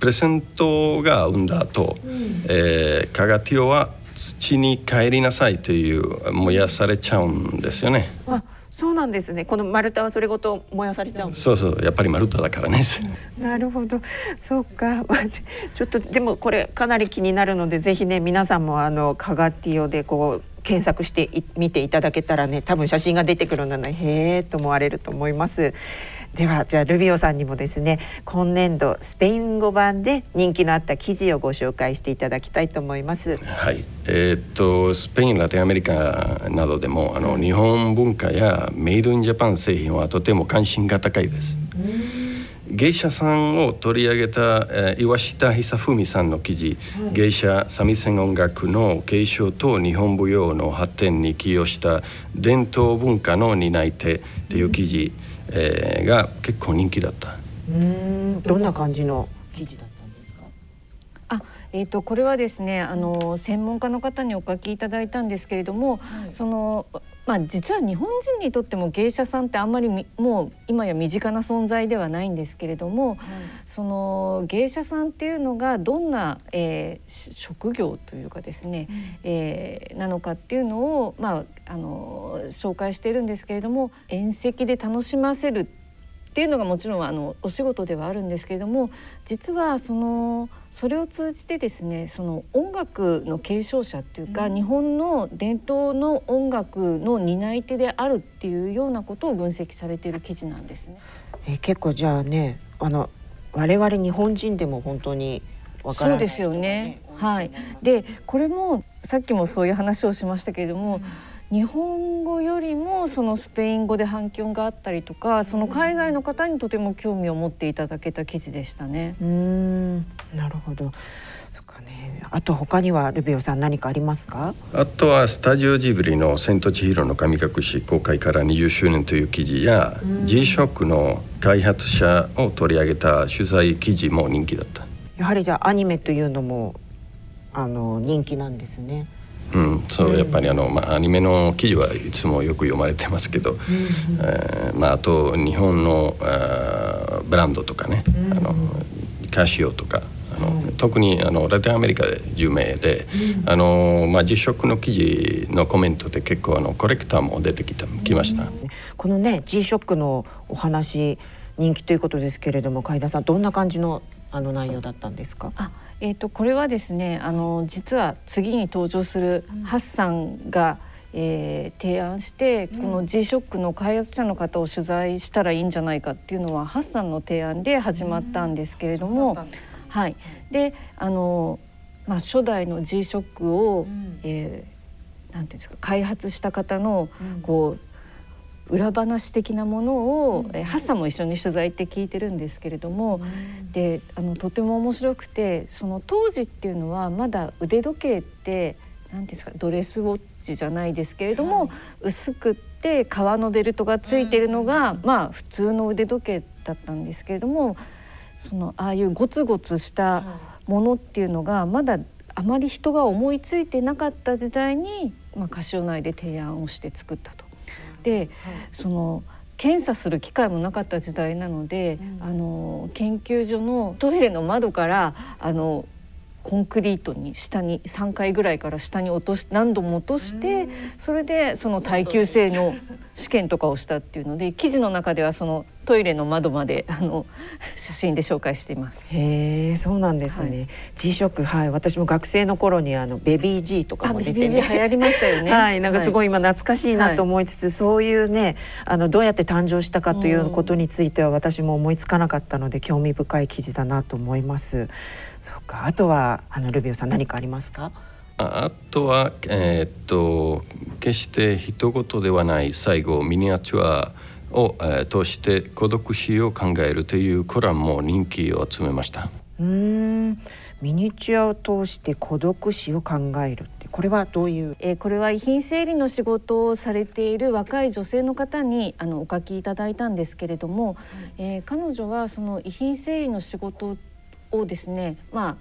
プレゼントが生んだ後、えーカガティオは土に帰りなさいという燃やされちゃうんですよね。あそうなんですね。この丸太はそれごと燃やされちゃうそうそうやっぱりマルタだからね。なるほど。そうか。ちょっとでもこれかなり気になるのでぜひね皆さんもあのカガティオでこう検索してい見ていただけたらね多分写真が出てくるのでへえと思われると思いますではじゃあルビオさんにもですね今年度スペイン語版で人気のあった記事をご紹介していただきたいと思います。はい、えーっとスペインラテンアメリカなどでもあの日本文化やメイドインジャパン製品はとても関心が高いです。芸者さんを取り上げた、えー岩下久文さんの記事、芸者三味線音楽の継承と日本舞踊の発展に寄与した伝統文化の担い手という記事、えーが結構人気だった。うーん。どんな感じの？記事だったんですか？あ、えー、とこれはですねあの専門家の方にお書きいただいたんですけれども、そのまあ実は日本人にとっても芸者さんってあんまりみもう今や身近な存在ではないんですけれども、その芸者さんっていうのがどんな、えーし職業というかですね、えーなのかっていうのを、まあ、あの紹介しているんですけれども宴席で楽しませるっていうのがもちろんあのお仕事ではあるんですけれども実はそのそれを通じてですねその音楽の継承者っていうか、日本の伝統の音楽の担い手であるっていうようなことを分析されている記事なんですね。えー結構じゃあねあの我々日本人でも本当にわからないそうですよね。はい。でこれもさっきもそういう話をしましたけれども、日本語よりもそのスペイン語で反響があったりとか、その海外の方にとても興味を持っていただけた記事でしたね。うーん。なるほど。そっかね。あと他にはルビオさん何かありますか？あとはスタジオジブリの「千と千尋の神隠し」公開から20周年という記事や G-SHOCK の開発者を取り上げた取材記事も人気だった。やはりじゃあアニメというのもあの人気なんですねうん、そうやっぱりあの、まあ、アニメの記事はいつもよく読まれてますけど、えーまあ、あと日本のあーブランドとかね、あのカシオとかあの、特にあのラテンアメリカで有名で、あのまあ、実食の記事のコメントで結構あのコレクターも出てきたきました。このね G-SHOCK のお話人気ということですけれども海田さんどんな感じのあの内容だったんですか？あ、えっ、とこれはですね、あの実は次に登場するハッサンが、えー提案して、この G-SHOCK の開発者の方を取材したらいいんじゃないかっていうのはハッサンの提案で始まったんですけれども、はい。で、あのまあ初代の G-SHOCK を、えーなんていうんですか開発した方の、こう裏話的なものを、えーハッサンも一緒に取材って聞いてるんですけれども、であのとても面白くてその当時っていうのはまだ腕時計って何ですかドレスウォッチじゃないですけれども、薄くって革のベルトがついてるのが、まあ普通の腕時計だったんですけれどもそのああいうゴツゴツしたものっていうのがまだあまり人が思いついてなかった時代に、まあ、カシオ内で提案をして作ったと。で、その検査する機会もなかった時代なので、あの研究所のトイレの窓からあのコンクリートに下に3階ぐらいから下に落とし何度も落としてそれでその耐久性の試験とかをしたっていうので記事の中ではそのトイレの窓まであの 写真で紹介しています。へえそうなんですね、G-SHOCK はい。私も学生の頃にあのベビー G とかあも出て BBG 流行りましたよね。はい、なんかすごいい今懐かしいなと思いつつ、そういうねあのどうやって誕生したかということについては私も思いつかなかったので興味深い記事だなと思います。そうか。あとはあのルビオさん何かありますか？ああとは、えーっと決して一言ではない最後ミニアチュアを、えー通して孤独死を考えるというコラムも人気を集めました。うーん。ミニチュアを通して孤独死を考えるってこれはどういう、えー、これは遺品整理の仕事をされている若い女性の方にあのお書きいただいたんですけれども、えー、彼女はその遺品整理の仕事をですねまあ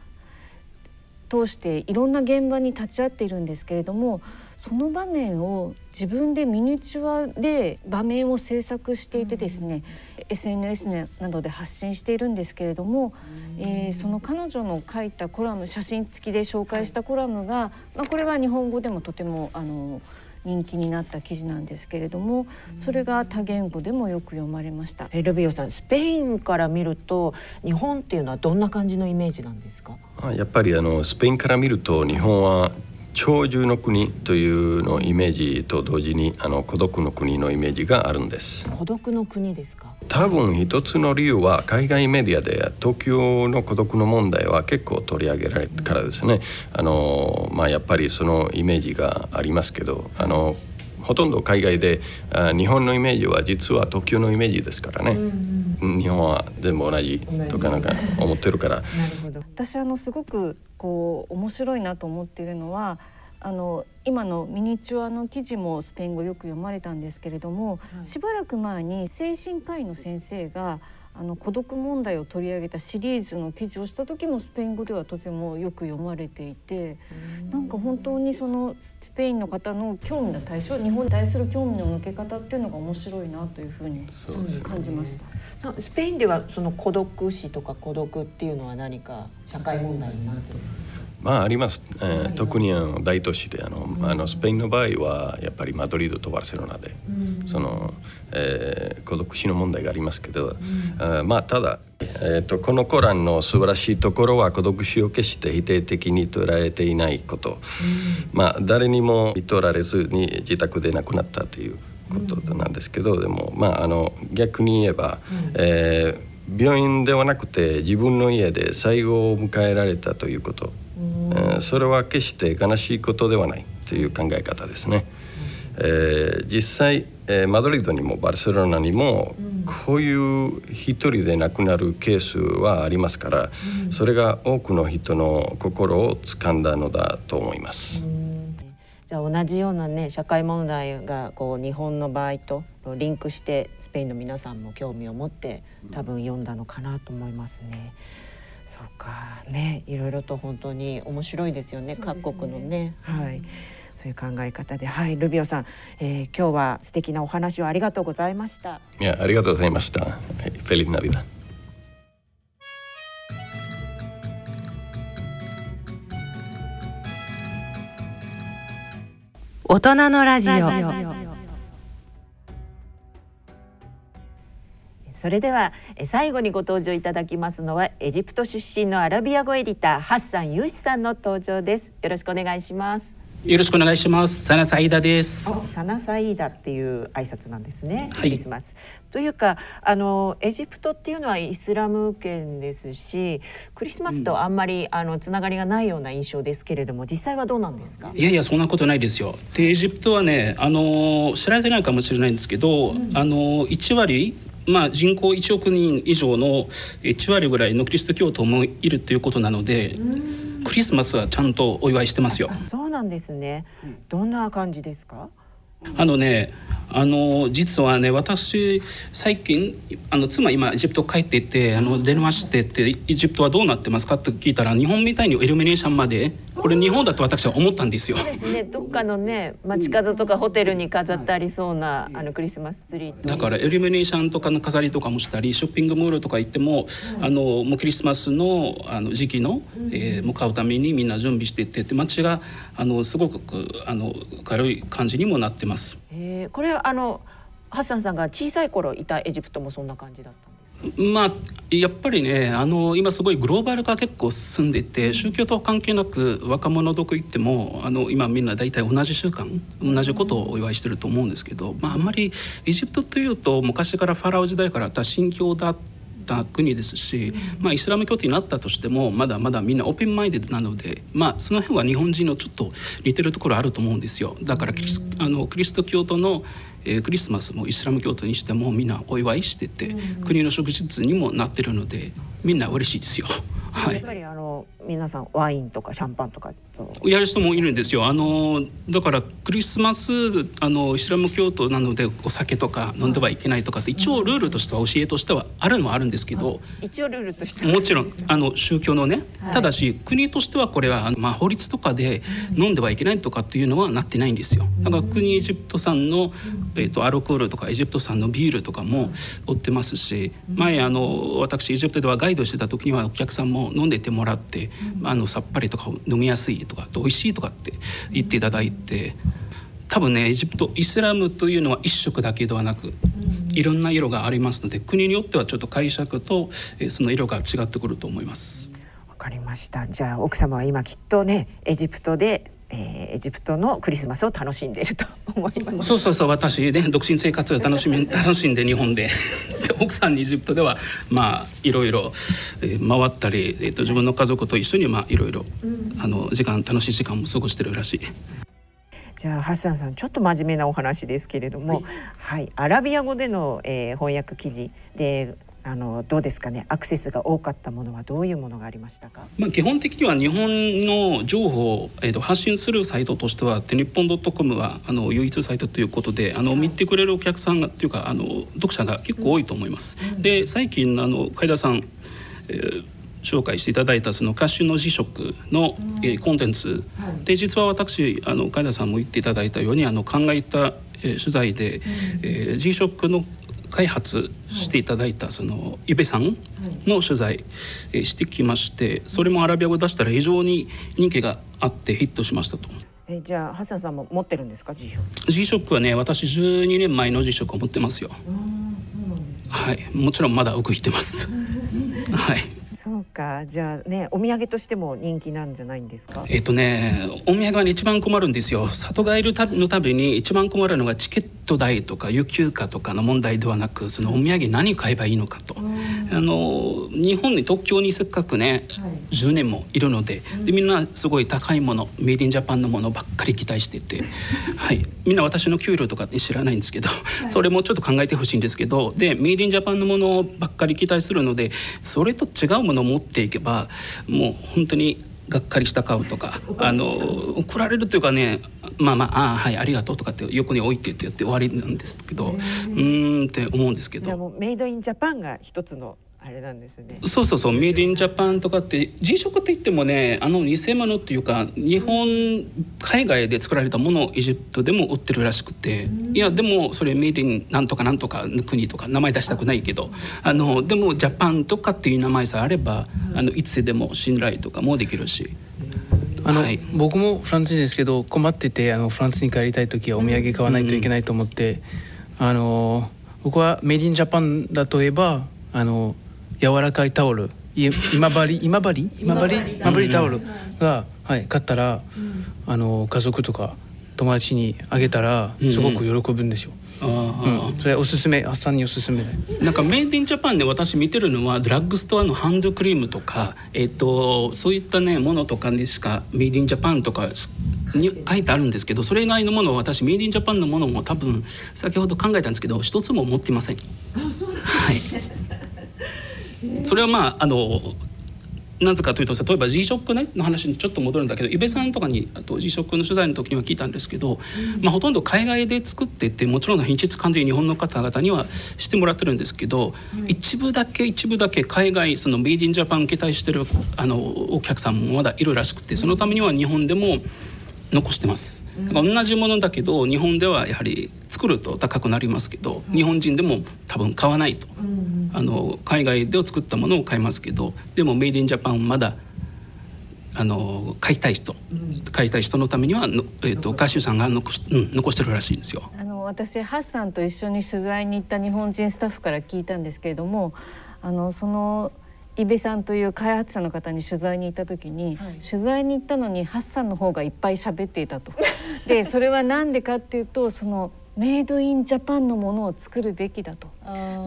通していろんな現場に立ち会っているんですけれどもその場面を自分でミニチュアで場面を制作していてですね、うん、SNS などで発信しているんですけれども、うん、えー、その彼女の書いたコラム写真付きで紹介したコラムが、まあ、これは日本語でもとてもあの人気になった記事なんですけれどもそれが多言語でもよく読まれました。えルビオさんスペインから見ると日本っていうのはどんな感じのイメージなんですか？やっぱりあのスペインから見ると日本は長寿の国というのイメージと同時にあの孤独の国のイメージがあるんです。孤独の国ですか？多分一つの理由は海外メディアで東京の孤独の問題は結構取り上げられてからですね。あの、まあ、やっぱりそのイメージがありますけどあのほとんど海外であ日本のイメージは実は東京のイメージですからね、うんうん、日本は全部同じとかなんか思ってるから。私あのすごくこう面白いなと思っているのはあの今のミニチュアの記事もスペイン語よく読まれたんですけれども、はい、しばらく前に精神科医の先生があの孤独問題を取り上げたシリーズの記事をした時もスペイン語ではとてもよく読まれていてなんか本当にそのスペインの方の興味の対象日本に対する興味の向け方っていうのが面白いなというふうに感じました。スペインではその孤独死とか孤独っていうのは何か社会問題になって。まああります、えー、特にあの大都市であの、うん、あのスペインの場合はやっぱりマドリードとバルセロナで、うん、その、えー、孤独死の問題がありますけど、うん、まあただ、えーと、このコランの素晴らしいところは孤独死を決して否定的に捉えていないこと、まあ誰にも見取られずに自宅で亡くなったということなんですけど、でもまああの逆に言えば、うん、えー病院ではなくて自分の家で最後を迎えられたということ、えそれは決して悲しいことではないという考え方ですね。えー、実際、えー、マドリードにもバルセロナにもこういう一人で亡くなるケースはありますから、それが多くの人の心を掴んだのだと思います。じゃあ同じようなね社会問題がこう日本の場合とリンクしてスペインの皆さんも興味を持って多分読んだのかなと思いますね。そうか。ねいろいろと本当に面白いですよね、ね、各国のね、はい、そういう考え方で。はいルビオさん、えー、今日は素敵なお話をありがとうございました。いやありがとうございました、はい、フェリナビダ大人のラジオ。それでは最後にご登場いただきますのはエジプト出身のアラビア語エディターハッサンユーシさんの登場です。よろしくお願いしますよろしくお願いします。サナサイダです。サナサイダっていう挨拶なんですね、はい、クリスマス。というかあのエジプトっていうのはイスラム圏ですしクリスマスとあんまり、うん、あのつながりがないような印象ですけれども実際はどうなんですか？いやいやそんなことないですよ。でエジプトはねあの知られてないかもしれないんですけど、うん、あの1割まあ、人口1億人以上の1割ぐらいのキリスト教徒もいるということなのでクリスマスはちゃんとお祝いしてますよ。そうなんですね。どんな感じですか？あのねあの実はね私最近あの妻今エジプト帰っていてあの電話してて「エジプトはどうなってますか?」って聞いたら日本みたいにイルミネーションまでこれ日本だと私は思ったんですよ。そうですね。どっかのね街角とかホテルに飾ってありそうなあのクリスマスツリーだからイルミネーションとかの飾りとかもしたりショッピングモールとか行っても、あのもうクリスマスのあの時期の、えー、向かうためにみんな準備していて街があのすごくあの軽い感じにもなってます。えー、これはあのハッサンさんが小さい頃いたエジプトもそんな感じだったまあやっぱりねあの今すごいグローバル化結構進んでいて宗教と関係なく若者どこ行ってもあの今みんな大体同じ習慣同じことをお祝いしてると思うんですけど、まあ、あんまりエジプトというと昔からファラオ時代からあった信教だった国ですし、まあ、イスラム教徒になったとしてもまだまだみんなオープンマインデなので、まあ、その辺は日本人のちょっと似てるところあると思うんですよ。だからキリスあのキリスト教徒のえー、クリスマスもイスラム教徒にしてもみんなお祝いしてて、うん、国の祝日にもなってるのでみんな嬉しいですよ。はい。やっぱりあの皆さんワインとかシャンパンとかやる人もいるんですよ。あのだからクリスマスあのイスラム教徒なのでお酒とか飲んではいけないとかって一応ルールとしては教えとしてはあるのはあるんですけど一応ルールとして。もちろんあの宗教のねただし国としてはこれはまあ法律とかで飲んではいけないとかっていうのはなってないんですよ。だから国エジプト産の、えー、とアルコールとかエジプト産のビールとかも売ってますし前あの私エジプトではガイドしてた時にはお客さんも飲んでてもらってあのさっぱりとか飲みやすいとか美味しいとかって言っていただいて多分ねエジプトイスラムというのは一色だけではなくいろんな色がありますので国によってはちょっと解釈とえーその色が違ってくると思います。わかりました。じゃあ奥様は今きっとねエジプトで、えーエジプトのクリスマスを楽しんでいると思います。そうそうそう私ね独身生活を楽しみ 楽しんで日本で。で 奥さんにエジプトではまあいろいろ、えー回ったり、えー、と自分の家族と一緒にまあいろいろあの時間楽しい時間も過ごしてるらしい。じゃあハッサンさんちょっと真面目なお話ですけれども。はい、アラビア語での、えー翻訳記事であのどうですかね。アクセスが多かったものはどういうものがありましたか？まあ、基本的には日本の情報を、えー、と発信するサイトとしては「日本 .com」はあの唯一サイトということであの見てくれるお客さんがっていうかあの読者が結構多いと思います。で最近あの海田さん、えー紹介していただいたその歌手の辞職の、えーコンテンツ。で実は私あの海田さんも言っていただいたようにあの考えた、えー取材で、えー、G ショックの開発していただいたそのイベさんの取材えーしてきましてそれもアラビア語で出したら非常に人気があってヒットしましたと。えーじゃあハッサンさんも持ってるんですか辞ショックはね私12年前の G ショックを持ってますよ。はいもちろんまだ動いてます。はい。そうか。じゃあねお土産としても人気なんじゃないんですか？えっ、とねお土産はね一番困るんですよ。里帰りのたびに一番困るのがチケット代とか有給化とかの問題ではなくそのお土産何買えばいいのかと。あの日本に東京にせっかくね、10年もいるのででみんなすごい高いものメイディンジャパンのものばっかり期待してて、はい、みんな私の給料とかって知らないんですけどそれもちょっと考えてほしいんですけどでメイディンジャパンのものばっかり期待するのでそれと違うものを持っていけばもう本当にがっかりした顔とかあの怒られるというかねまあまあああはいありがとうとかって横に置いてって言って終わりなんですけどうーんって思うんですけど。じゃあもうメイドインジャパンが一つのあれなんですね。そうそうそう。メイドインジャパンとかって G 食って言ってもねあの偽物っていうか日本海外で作られたものをエジプトでも売ってるらしくて。いやでもそれメイドインなんとかなんとかの国とか名前出したくないけどあのでもジャパンとかっていう名前さえあればあのいつでも信頼とかもできるし。あの、はい。僕もフランス人ですけど困っててあのフランスに帰りたい時はお土産買わないといけないと思って、あの僕はメイディンジャパンだといえばあの柔らかいタオル。い今治？今治？今治。今治？タオルが、はい、買ったら、あの家族とか友達にあげたらすごく喜ぶんですよ。うん、それおすすめあっさんにおすすめで。なんかメイドインジャパンで私見てるのはドラッグストアのハンドクリームとか、えっとそういったねものとかにしかメイドインジャパンとかに書いてあるんですけどそれ以外のものを私メイドインジャパンのものも多分先ほど考えたんですけど一つも持ってません。はい。それはまああのなぜかというと例えば G ショックねの話にちょっと戻るんだけど伊部さんとかにあと G ショックの取材の時には聞いたんですけど、まあ、ほとんど海外で作っててもちろん品質管理日本の方々にはしてもらってるんですけど、一部だけ一部だけ海外そのメイディンジャパン期待してるあのお客さんもまだいるらしくてそのためには日本でも残してます。だから同じものだけど日本ではやはり作ると高くなりますけど日本人でも多分買わないと、あの海外で作ったものを買いますけどでもメイディンジャパンまだあの買いたい人、買いたい人のためにはの、えー、と歌手さんが残し,、うん、残してるらしいんですよ。あの私ハッサンと一緒に取材に行った日本人スタッフから聞いたんですけれどもあのその伊部さんという開発者の方に取材に行った時に、取材に行ったのにハッサンの方がいっぱい喋っていたと。でそれは何でかっていうとそのメイドインジャパンのものを作るべきだと。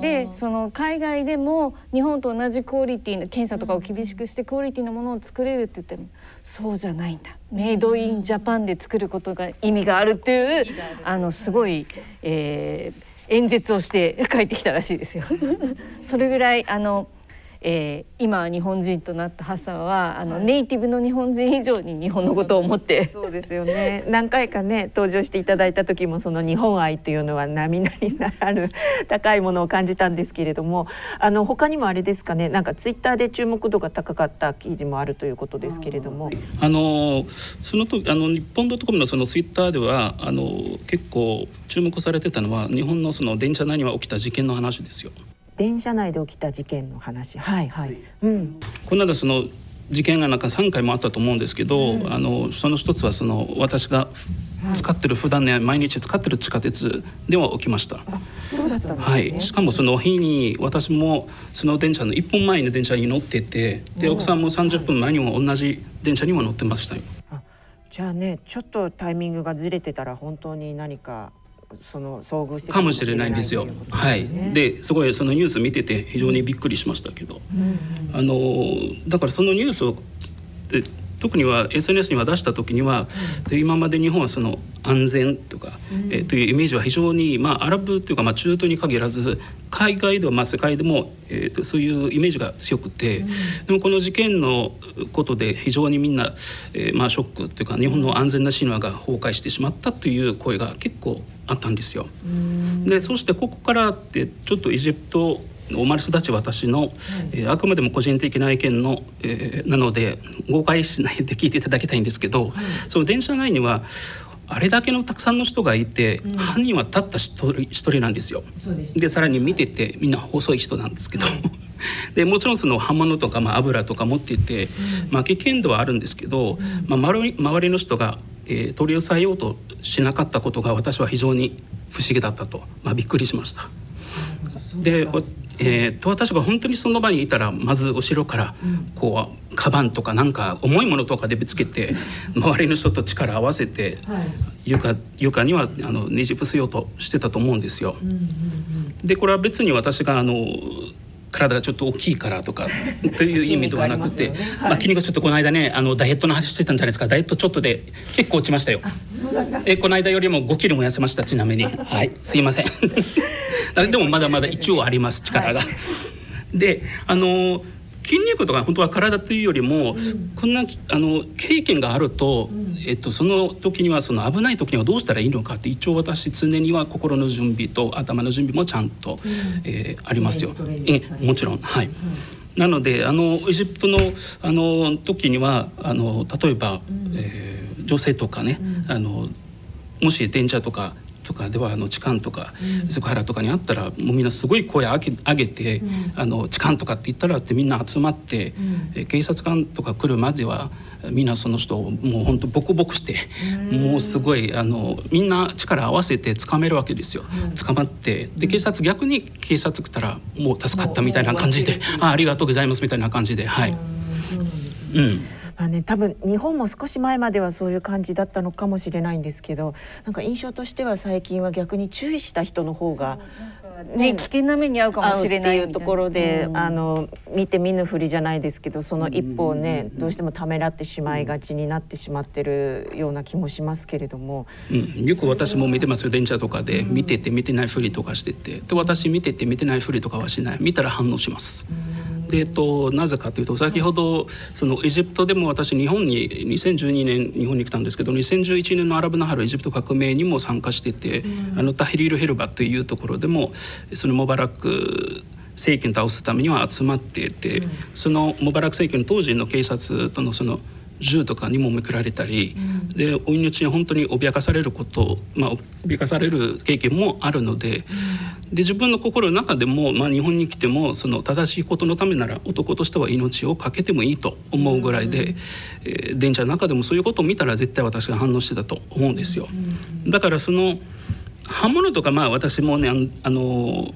でその海外でも日本と同じクオリティの検査とかを厳しくしてクオリティのものを作れるって言ってもそうじゃないんだメイドインジャパンで作ることが意味があるっていうあのすごい、えー演説をして帰ってきたらしいですよ。それぐらいあのえー、今日本人となったハッサンはあの、ネイティブの日本人以上に日本のことを思って。そうですよね。何回かね登場していただいた時もその日本愛というのは並々ならぬ高いものを感じたんですけれどもあの他にもあれですかね？なんかツイッターで注目度が高かった記事もあるということですけれども。あのその時あの日本ドットコムのそのツイッターではあの結構注目されてたのは日本のその電車内には起きた事件の話ですよ。電車内で起きた事件の話。はいはい、うん、この間その事件がなんか3回もあったと思うんですけど、うん、あのその一つはその私が使ってる、はい、普段ね毎日使ってる地下鉄では起きました。そうだったんですね、はい、しかもその日に私もその電車の1分前の電車に乗っててで奥さんも30分前にも同じ電車にも乗ってましたよ。じゃあねちょっとタイミングがずれてたら本当に何かその遭遇してかもしれないんですよ。はい。ですごいそのニュース見てて非常にびっくりしましたけど、うん、あのだからそのニュースを特には SNS には出した時には、うん、今まで日本はその安全とか、うん、えー、というイメージは非常に、まあ、アラブというか、まあ、中東に限らず海外では、まあ、世界でも、えーと、そういうイメージが強くて、うん、でもこの事件のことで非常にみんな、えーまあ、ショックというか日本の安全な神話が崩壊してしまったという声が結構あったんですよ。でそしてここからってちょっとエジプト生まれ育ち私の、えー、あくまでも個人的な意見の、えー、なので誤解しないで聞いていただきたいんですけど、はい、その電車内にはあれだけのたくさんの人がいて、うん、犯人はたった一人一人なんですよ。でさらに見ててみんな細い人なんですけど。でもちろんその刃物とか、まあ、油とか持っていて、うん、まあ、危険度はあるんですけど、うん、まあ、周り周りの人が、えー、取り押さえようとしなかったことが私は非常に不思議だったと、まあ、びっくりしました。でえー、と私が本当にその場にいたらまず後ろからこうカバンとかなんか重いものとかでぶつけて周りの人と力を合わせて床床にはあのねじ伏せようとしてたと思うんですよ。でこれは別に私があの体がちょっと大きいからとかという意味ではなくて、ね。はい、まあ、筋肉ちょっとこの間ねあのダイエットの話してたんじゃないですか。ダイエットちょっとで結構落ちましたよ。えこの間よりも5キロも痩せましたちなみに。はい。すいません。でもまだまだ一応あります力が。はい、であの筋肉とか本当は体というよりも、うん、こんなあの経験があると、うん、えっと、その時にはその危ない時にはどうしたらいいのかって一応私常には心の準備と頭の準備もちゃんと、うん、えー、ありますよ。えもちろん。はい、なのであのエジプトのあの時にはあの例えば、えー、女性とかね、あのもし電車とかとかではあの痴漢とか、セクハラとかにあったらもうみんなすごい声上げ上げて、うん、あの痴漢とかって言ったらってみんな集まって、うん、警察官とか来るまではみんなその人をもう本当ボコボコして、もうすごいあのみんな力合わせて捕めるわけですよ。捕まってで警察逆に警察来たらもう助かったみたいな感じで「あありがとうございます」みたいな感じではい。うんまあね、多分日本も少し前まではそういう感じだったのかもしれないんですけどなんか印象としては最近は逆に注意した人の方が。ね、危険な目に遭うかもしれないっていう。ところで、うん、あの見て見ぬふりじゃないですけどその一歩をね、どうしてもためらってしまいがちになってしまってるような気もしますけれども、うん、よく私も見てますよ。電車とかで見てて見てないふりとかしてて。で私見てて見てないふりとかはしない。見たら反応します。うんで、えっと、なぜかというと先ほどそのエジプトでも私日本に2012年日本に来たんですけど2011年のアラブの春エジプト革命にも参加してて、あのタヒリール・ヘルバというところでもそのモバラック政権倒すためには集まっていて、そのモバラック政権の当時の警察とのその銃とかにもめくられたり、うん、でお命に本当に脅かされること、まあ、脅かされる経験もあるので、で自分の心の中でも、まあ、日本に来てもその正しいことのためなら男としては命を懸けてもいいと思うぐらいで、うん、えー、電車の中でもそういうことを見たら絶対私が反応してたと思うんですよ。だからその刃物とかまあ私もねあの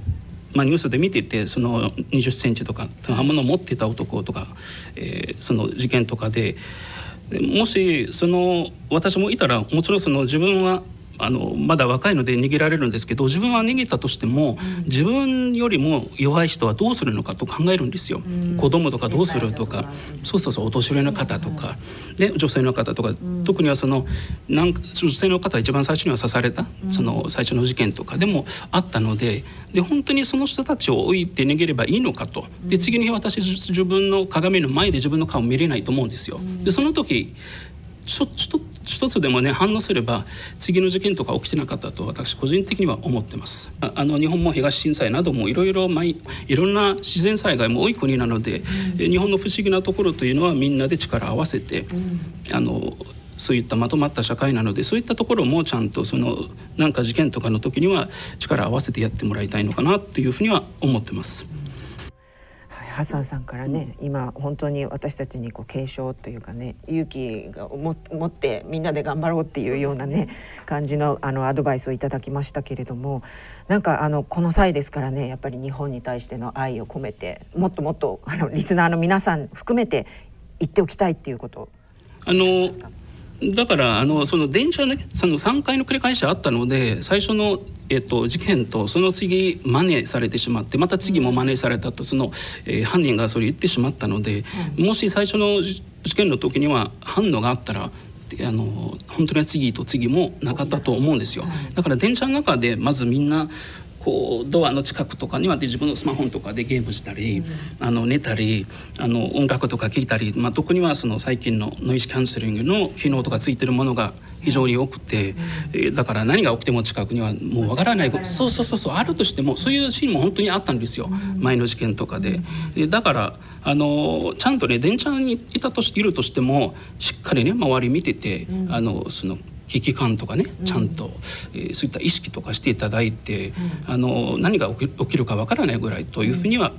まあ、ニュースで見ててその20センチとか刃物を持ってた男とか、えー、その事件とかでもしその私もいたらもちろんその自分はあのまだ若いので逃げられるんですけど自分は逃げたとしても、自分よりも弱い人はどうするのかと考えるんですよ。子供とかどうするとか。そうそうそうお年寄りの方とか、で女性の方とか、特にはそのなんか女性の方は一番最初には刺された、その最初の事件とか。でもあったのでで本当にその人たちを置いて逃げればいいのかと。で次の日私自分の鏡の前で自分の顔見れないと思うんですよ。でその時ちょちょ一つでもね反応すれば次の事件とか起きてなかったと私個人的には思ってます。あの日本も東震災などもいろいろいろんな自然災害も多い国なので、うん、日本の不思議なところというのはみんなで力を合わせて、うん、あのそういったまとまった社会なのでそういったところもちゃんとそのなんか事件とかの時には力を合わせてやってもらいたいのかなというふうには思ってます。ハッサンさんからね、うん、今本当に私たちにこう継承というかね勇気が持ってみんなで頑張ろうっていうようなね感じのあのアドバイスをいただきましたけれどもなんかあのこの際ですからねやっぱり日本に対しての愛を込めてもっともっとあのリスナーの皆さん含めて言っておきたいっていうこと。あのだからあのその電車ねその3回の繰り返しあったので最初の、えっと、事件とその次真似されてしまってまた次も真似されたとその、えー、犯人がそれ言ってしまったので、うん、もし最初の事件の時には反応があったらあの本当に次と次もなかったと思うんですよ。だから電車の中でまずみんなこうドアの近くとかには自分のスマホとかでゲームしたり、あの寝たりあの音楽とか聴いたり、まあ、特にはその最近のノイズキャンセリングの機能とかついてるものが非常に多くて、えだから何が起きても近くにはもうわからないそうそうそうそうあるとしてもそういうシーンも本当にあったんですよ、前の事件とかで。でだからあのちゃんとね電車にいたといるとしてもしっかりね周り見てて、あのその危機感とかねちゃんと、えー、そういった意識とかしていただいて、あの何が起きるかわからないぐらいというふうには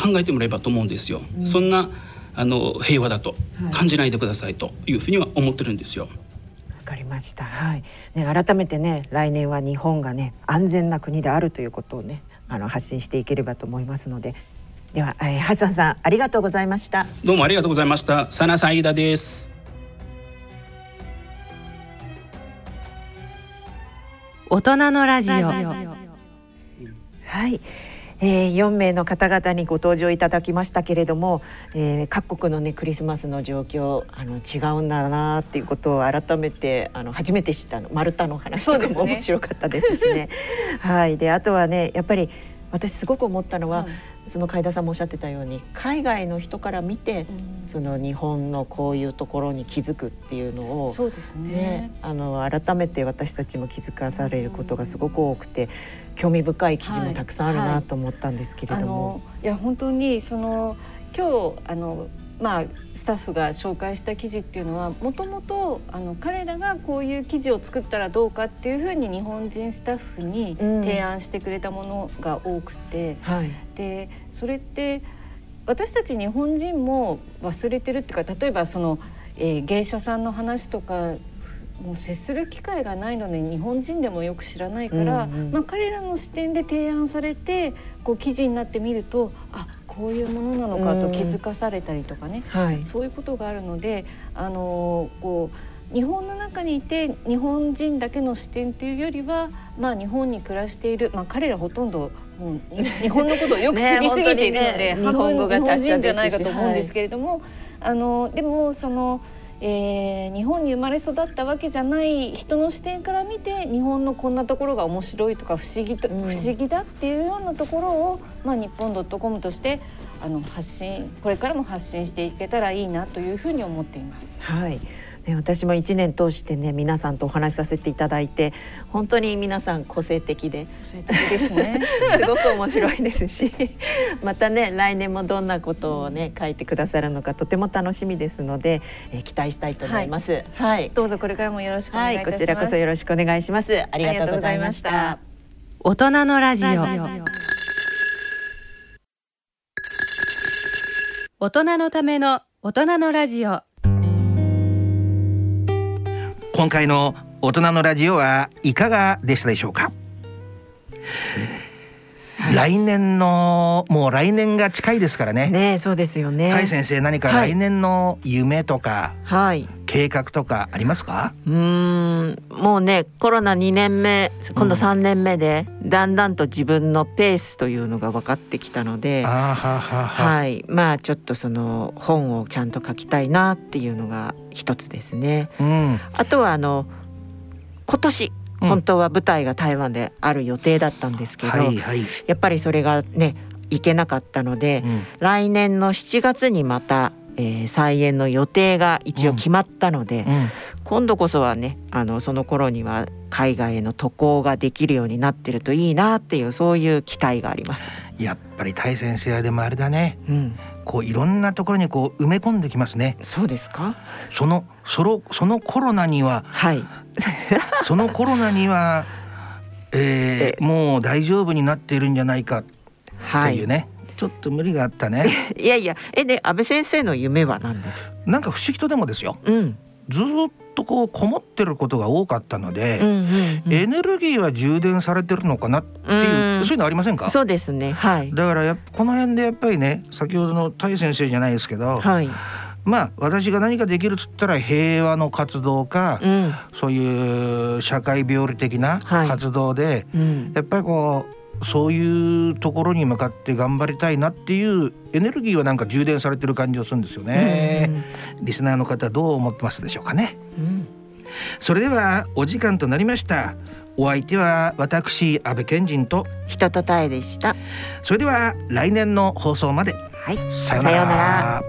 考えてもらえばと思うんですよ。そんなあの平和だと感じないでくださいというふうには思ってるんですよ。わかりました。はい。ね改めてね来年は日本がね安全な国であるということをねあの発信していければと思いますので。では、えー、ハッサンさんありがとうございました。どうもありがとうございました。サナサイダです。大人のラジオ。はい、えー、4名の方々にご登場いただきましたけれども、えー、各国のねクリスマスの状況あの違うんだなっていうことを改めてあの初めて知ったのマルタの話とかも面白かったですしね。ねはい。であとはねやっぱり私すごく思ったのは、その海田さんもおっしゃってたように海外の人から見て、うん、その日本のこういうところに気づくっていうのをそうですね、ね、あの改めて私たちも気づかされることがすごく多くて、興味深い記事もたくさんあるなと思ったんですけれども。はい。はい、いや本当にその今日あのまあ、スタッフが紹介した記事っていうのはもともと彼らがこういう記事を作ったらどうかっていうふうに日本人スタッフに提案してくれたものが多くて、うんはい、でそれって私たち日本人も忘れてるっていうか例えばその、えー、芸者さんの話とかもう接する機会がないので日本人でもよく知らないから、うんうん、まあ、彼らの視点で提案されてこう記事になってみるとあこういうものなのかと気づかされたりとかね、はい、そういうことがあるのであのこう日本の中にいて日本人だけの視点というよりは、まあ、日本に暮らしている、まあ、彼らほとんどもう日本のことをよく知りすぎているので、ねね、半分日本人じゃないかと思うんですけれども、はい、あのでもその。えー、日本に生まれ育ったわけじゃない人の視点から見て日本のこんなところが面白いとか不思議と、うん、不思議だっていうようなところを、まあ、日本 .com としてあの発信これからも発信していけたらいいなというふうに思っています。はいね、私も1年通してね皆さんとお話しさせていただいて本当に皆さん個性的で個性的ですね。すごく面白いですし またね来年もどんなことをね書いてくださるのかとても楽しみですので、えー、期待したいと思います、はい、はい、どうぞこれからもよろしくお願いいたします、はい、こちらこそよろしくお願いします。ありがとうございました。大人のラジオ。大人のための大人のラジオ今回の大人のラジオはいかがでしたでしょうか？来年のもう来年が近いですからね。ねそうですよね。はい先生何か来年の夢とか、はい、計画とかありますか？うんもうねコロナ2年目今度3年目で、うん、だんだんと自分のペースというのが分かってきたので、はははいまあちょっとその本をちゃんと書きたいなっていうのが一つですね。うん、あとはあの今年本当は舞台が台湾である予定だったんですけど、はいはい、やっぱりそれがね行けなかったので、うん、来年の7月にまた、えー、再演の予定が一応決まったので、うん。うん、今度こそはねあのその頃には海外への渡航ができるようになってるといいなっていうそういう期待があります。やっぱり大先生はでもあれだね、うん、こういろんなところにこう埋め込んできますね。そうですか？そのそのそのコロナには、はい、そのコロナには、えー、もう大丈夫になっているんじゃないかというね、はい、ちょっと無理があったね。いやいや、えで安倍先生の夢は何です？なんか不思議とでもですよ。うん、ずっとこうこもってることが多かったので、エネルギーは充電されてるのかなっていう、うそういうのありませんか？そうですね。はい。だからやこの辺でやっぱりね先ほどのタイ先生じゃないですけど、はい、まあ私が何かできるっつったら平和の活動か、うん、そういう社会病理的な活動で、はいうん、やっぱりこうそういうところに向かって頑張りたいなっていうエネルギーはなんか充電されてる感じがするんですよね、リスナーの方どう思ってますでしょうかね、うん、それではお時間となりました。お相手は私安倍賢人と。人とたえでした。それでは来年の放送まで。はい。さようなら。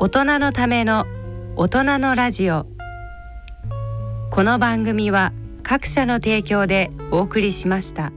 大人のための大人のラジオこの番組は各社の提供でお送りしました。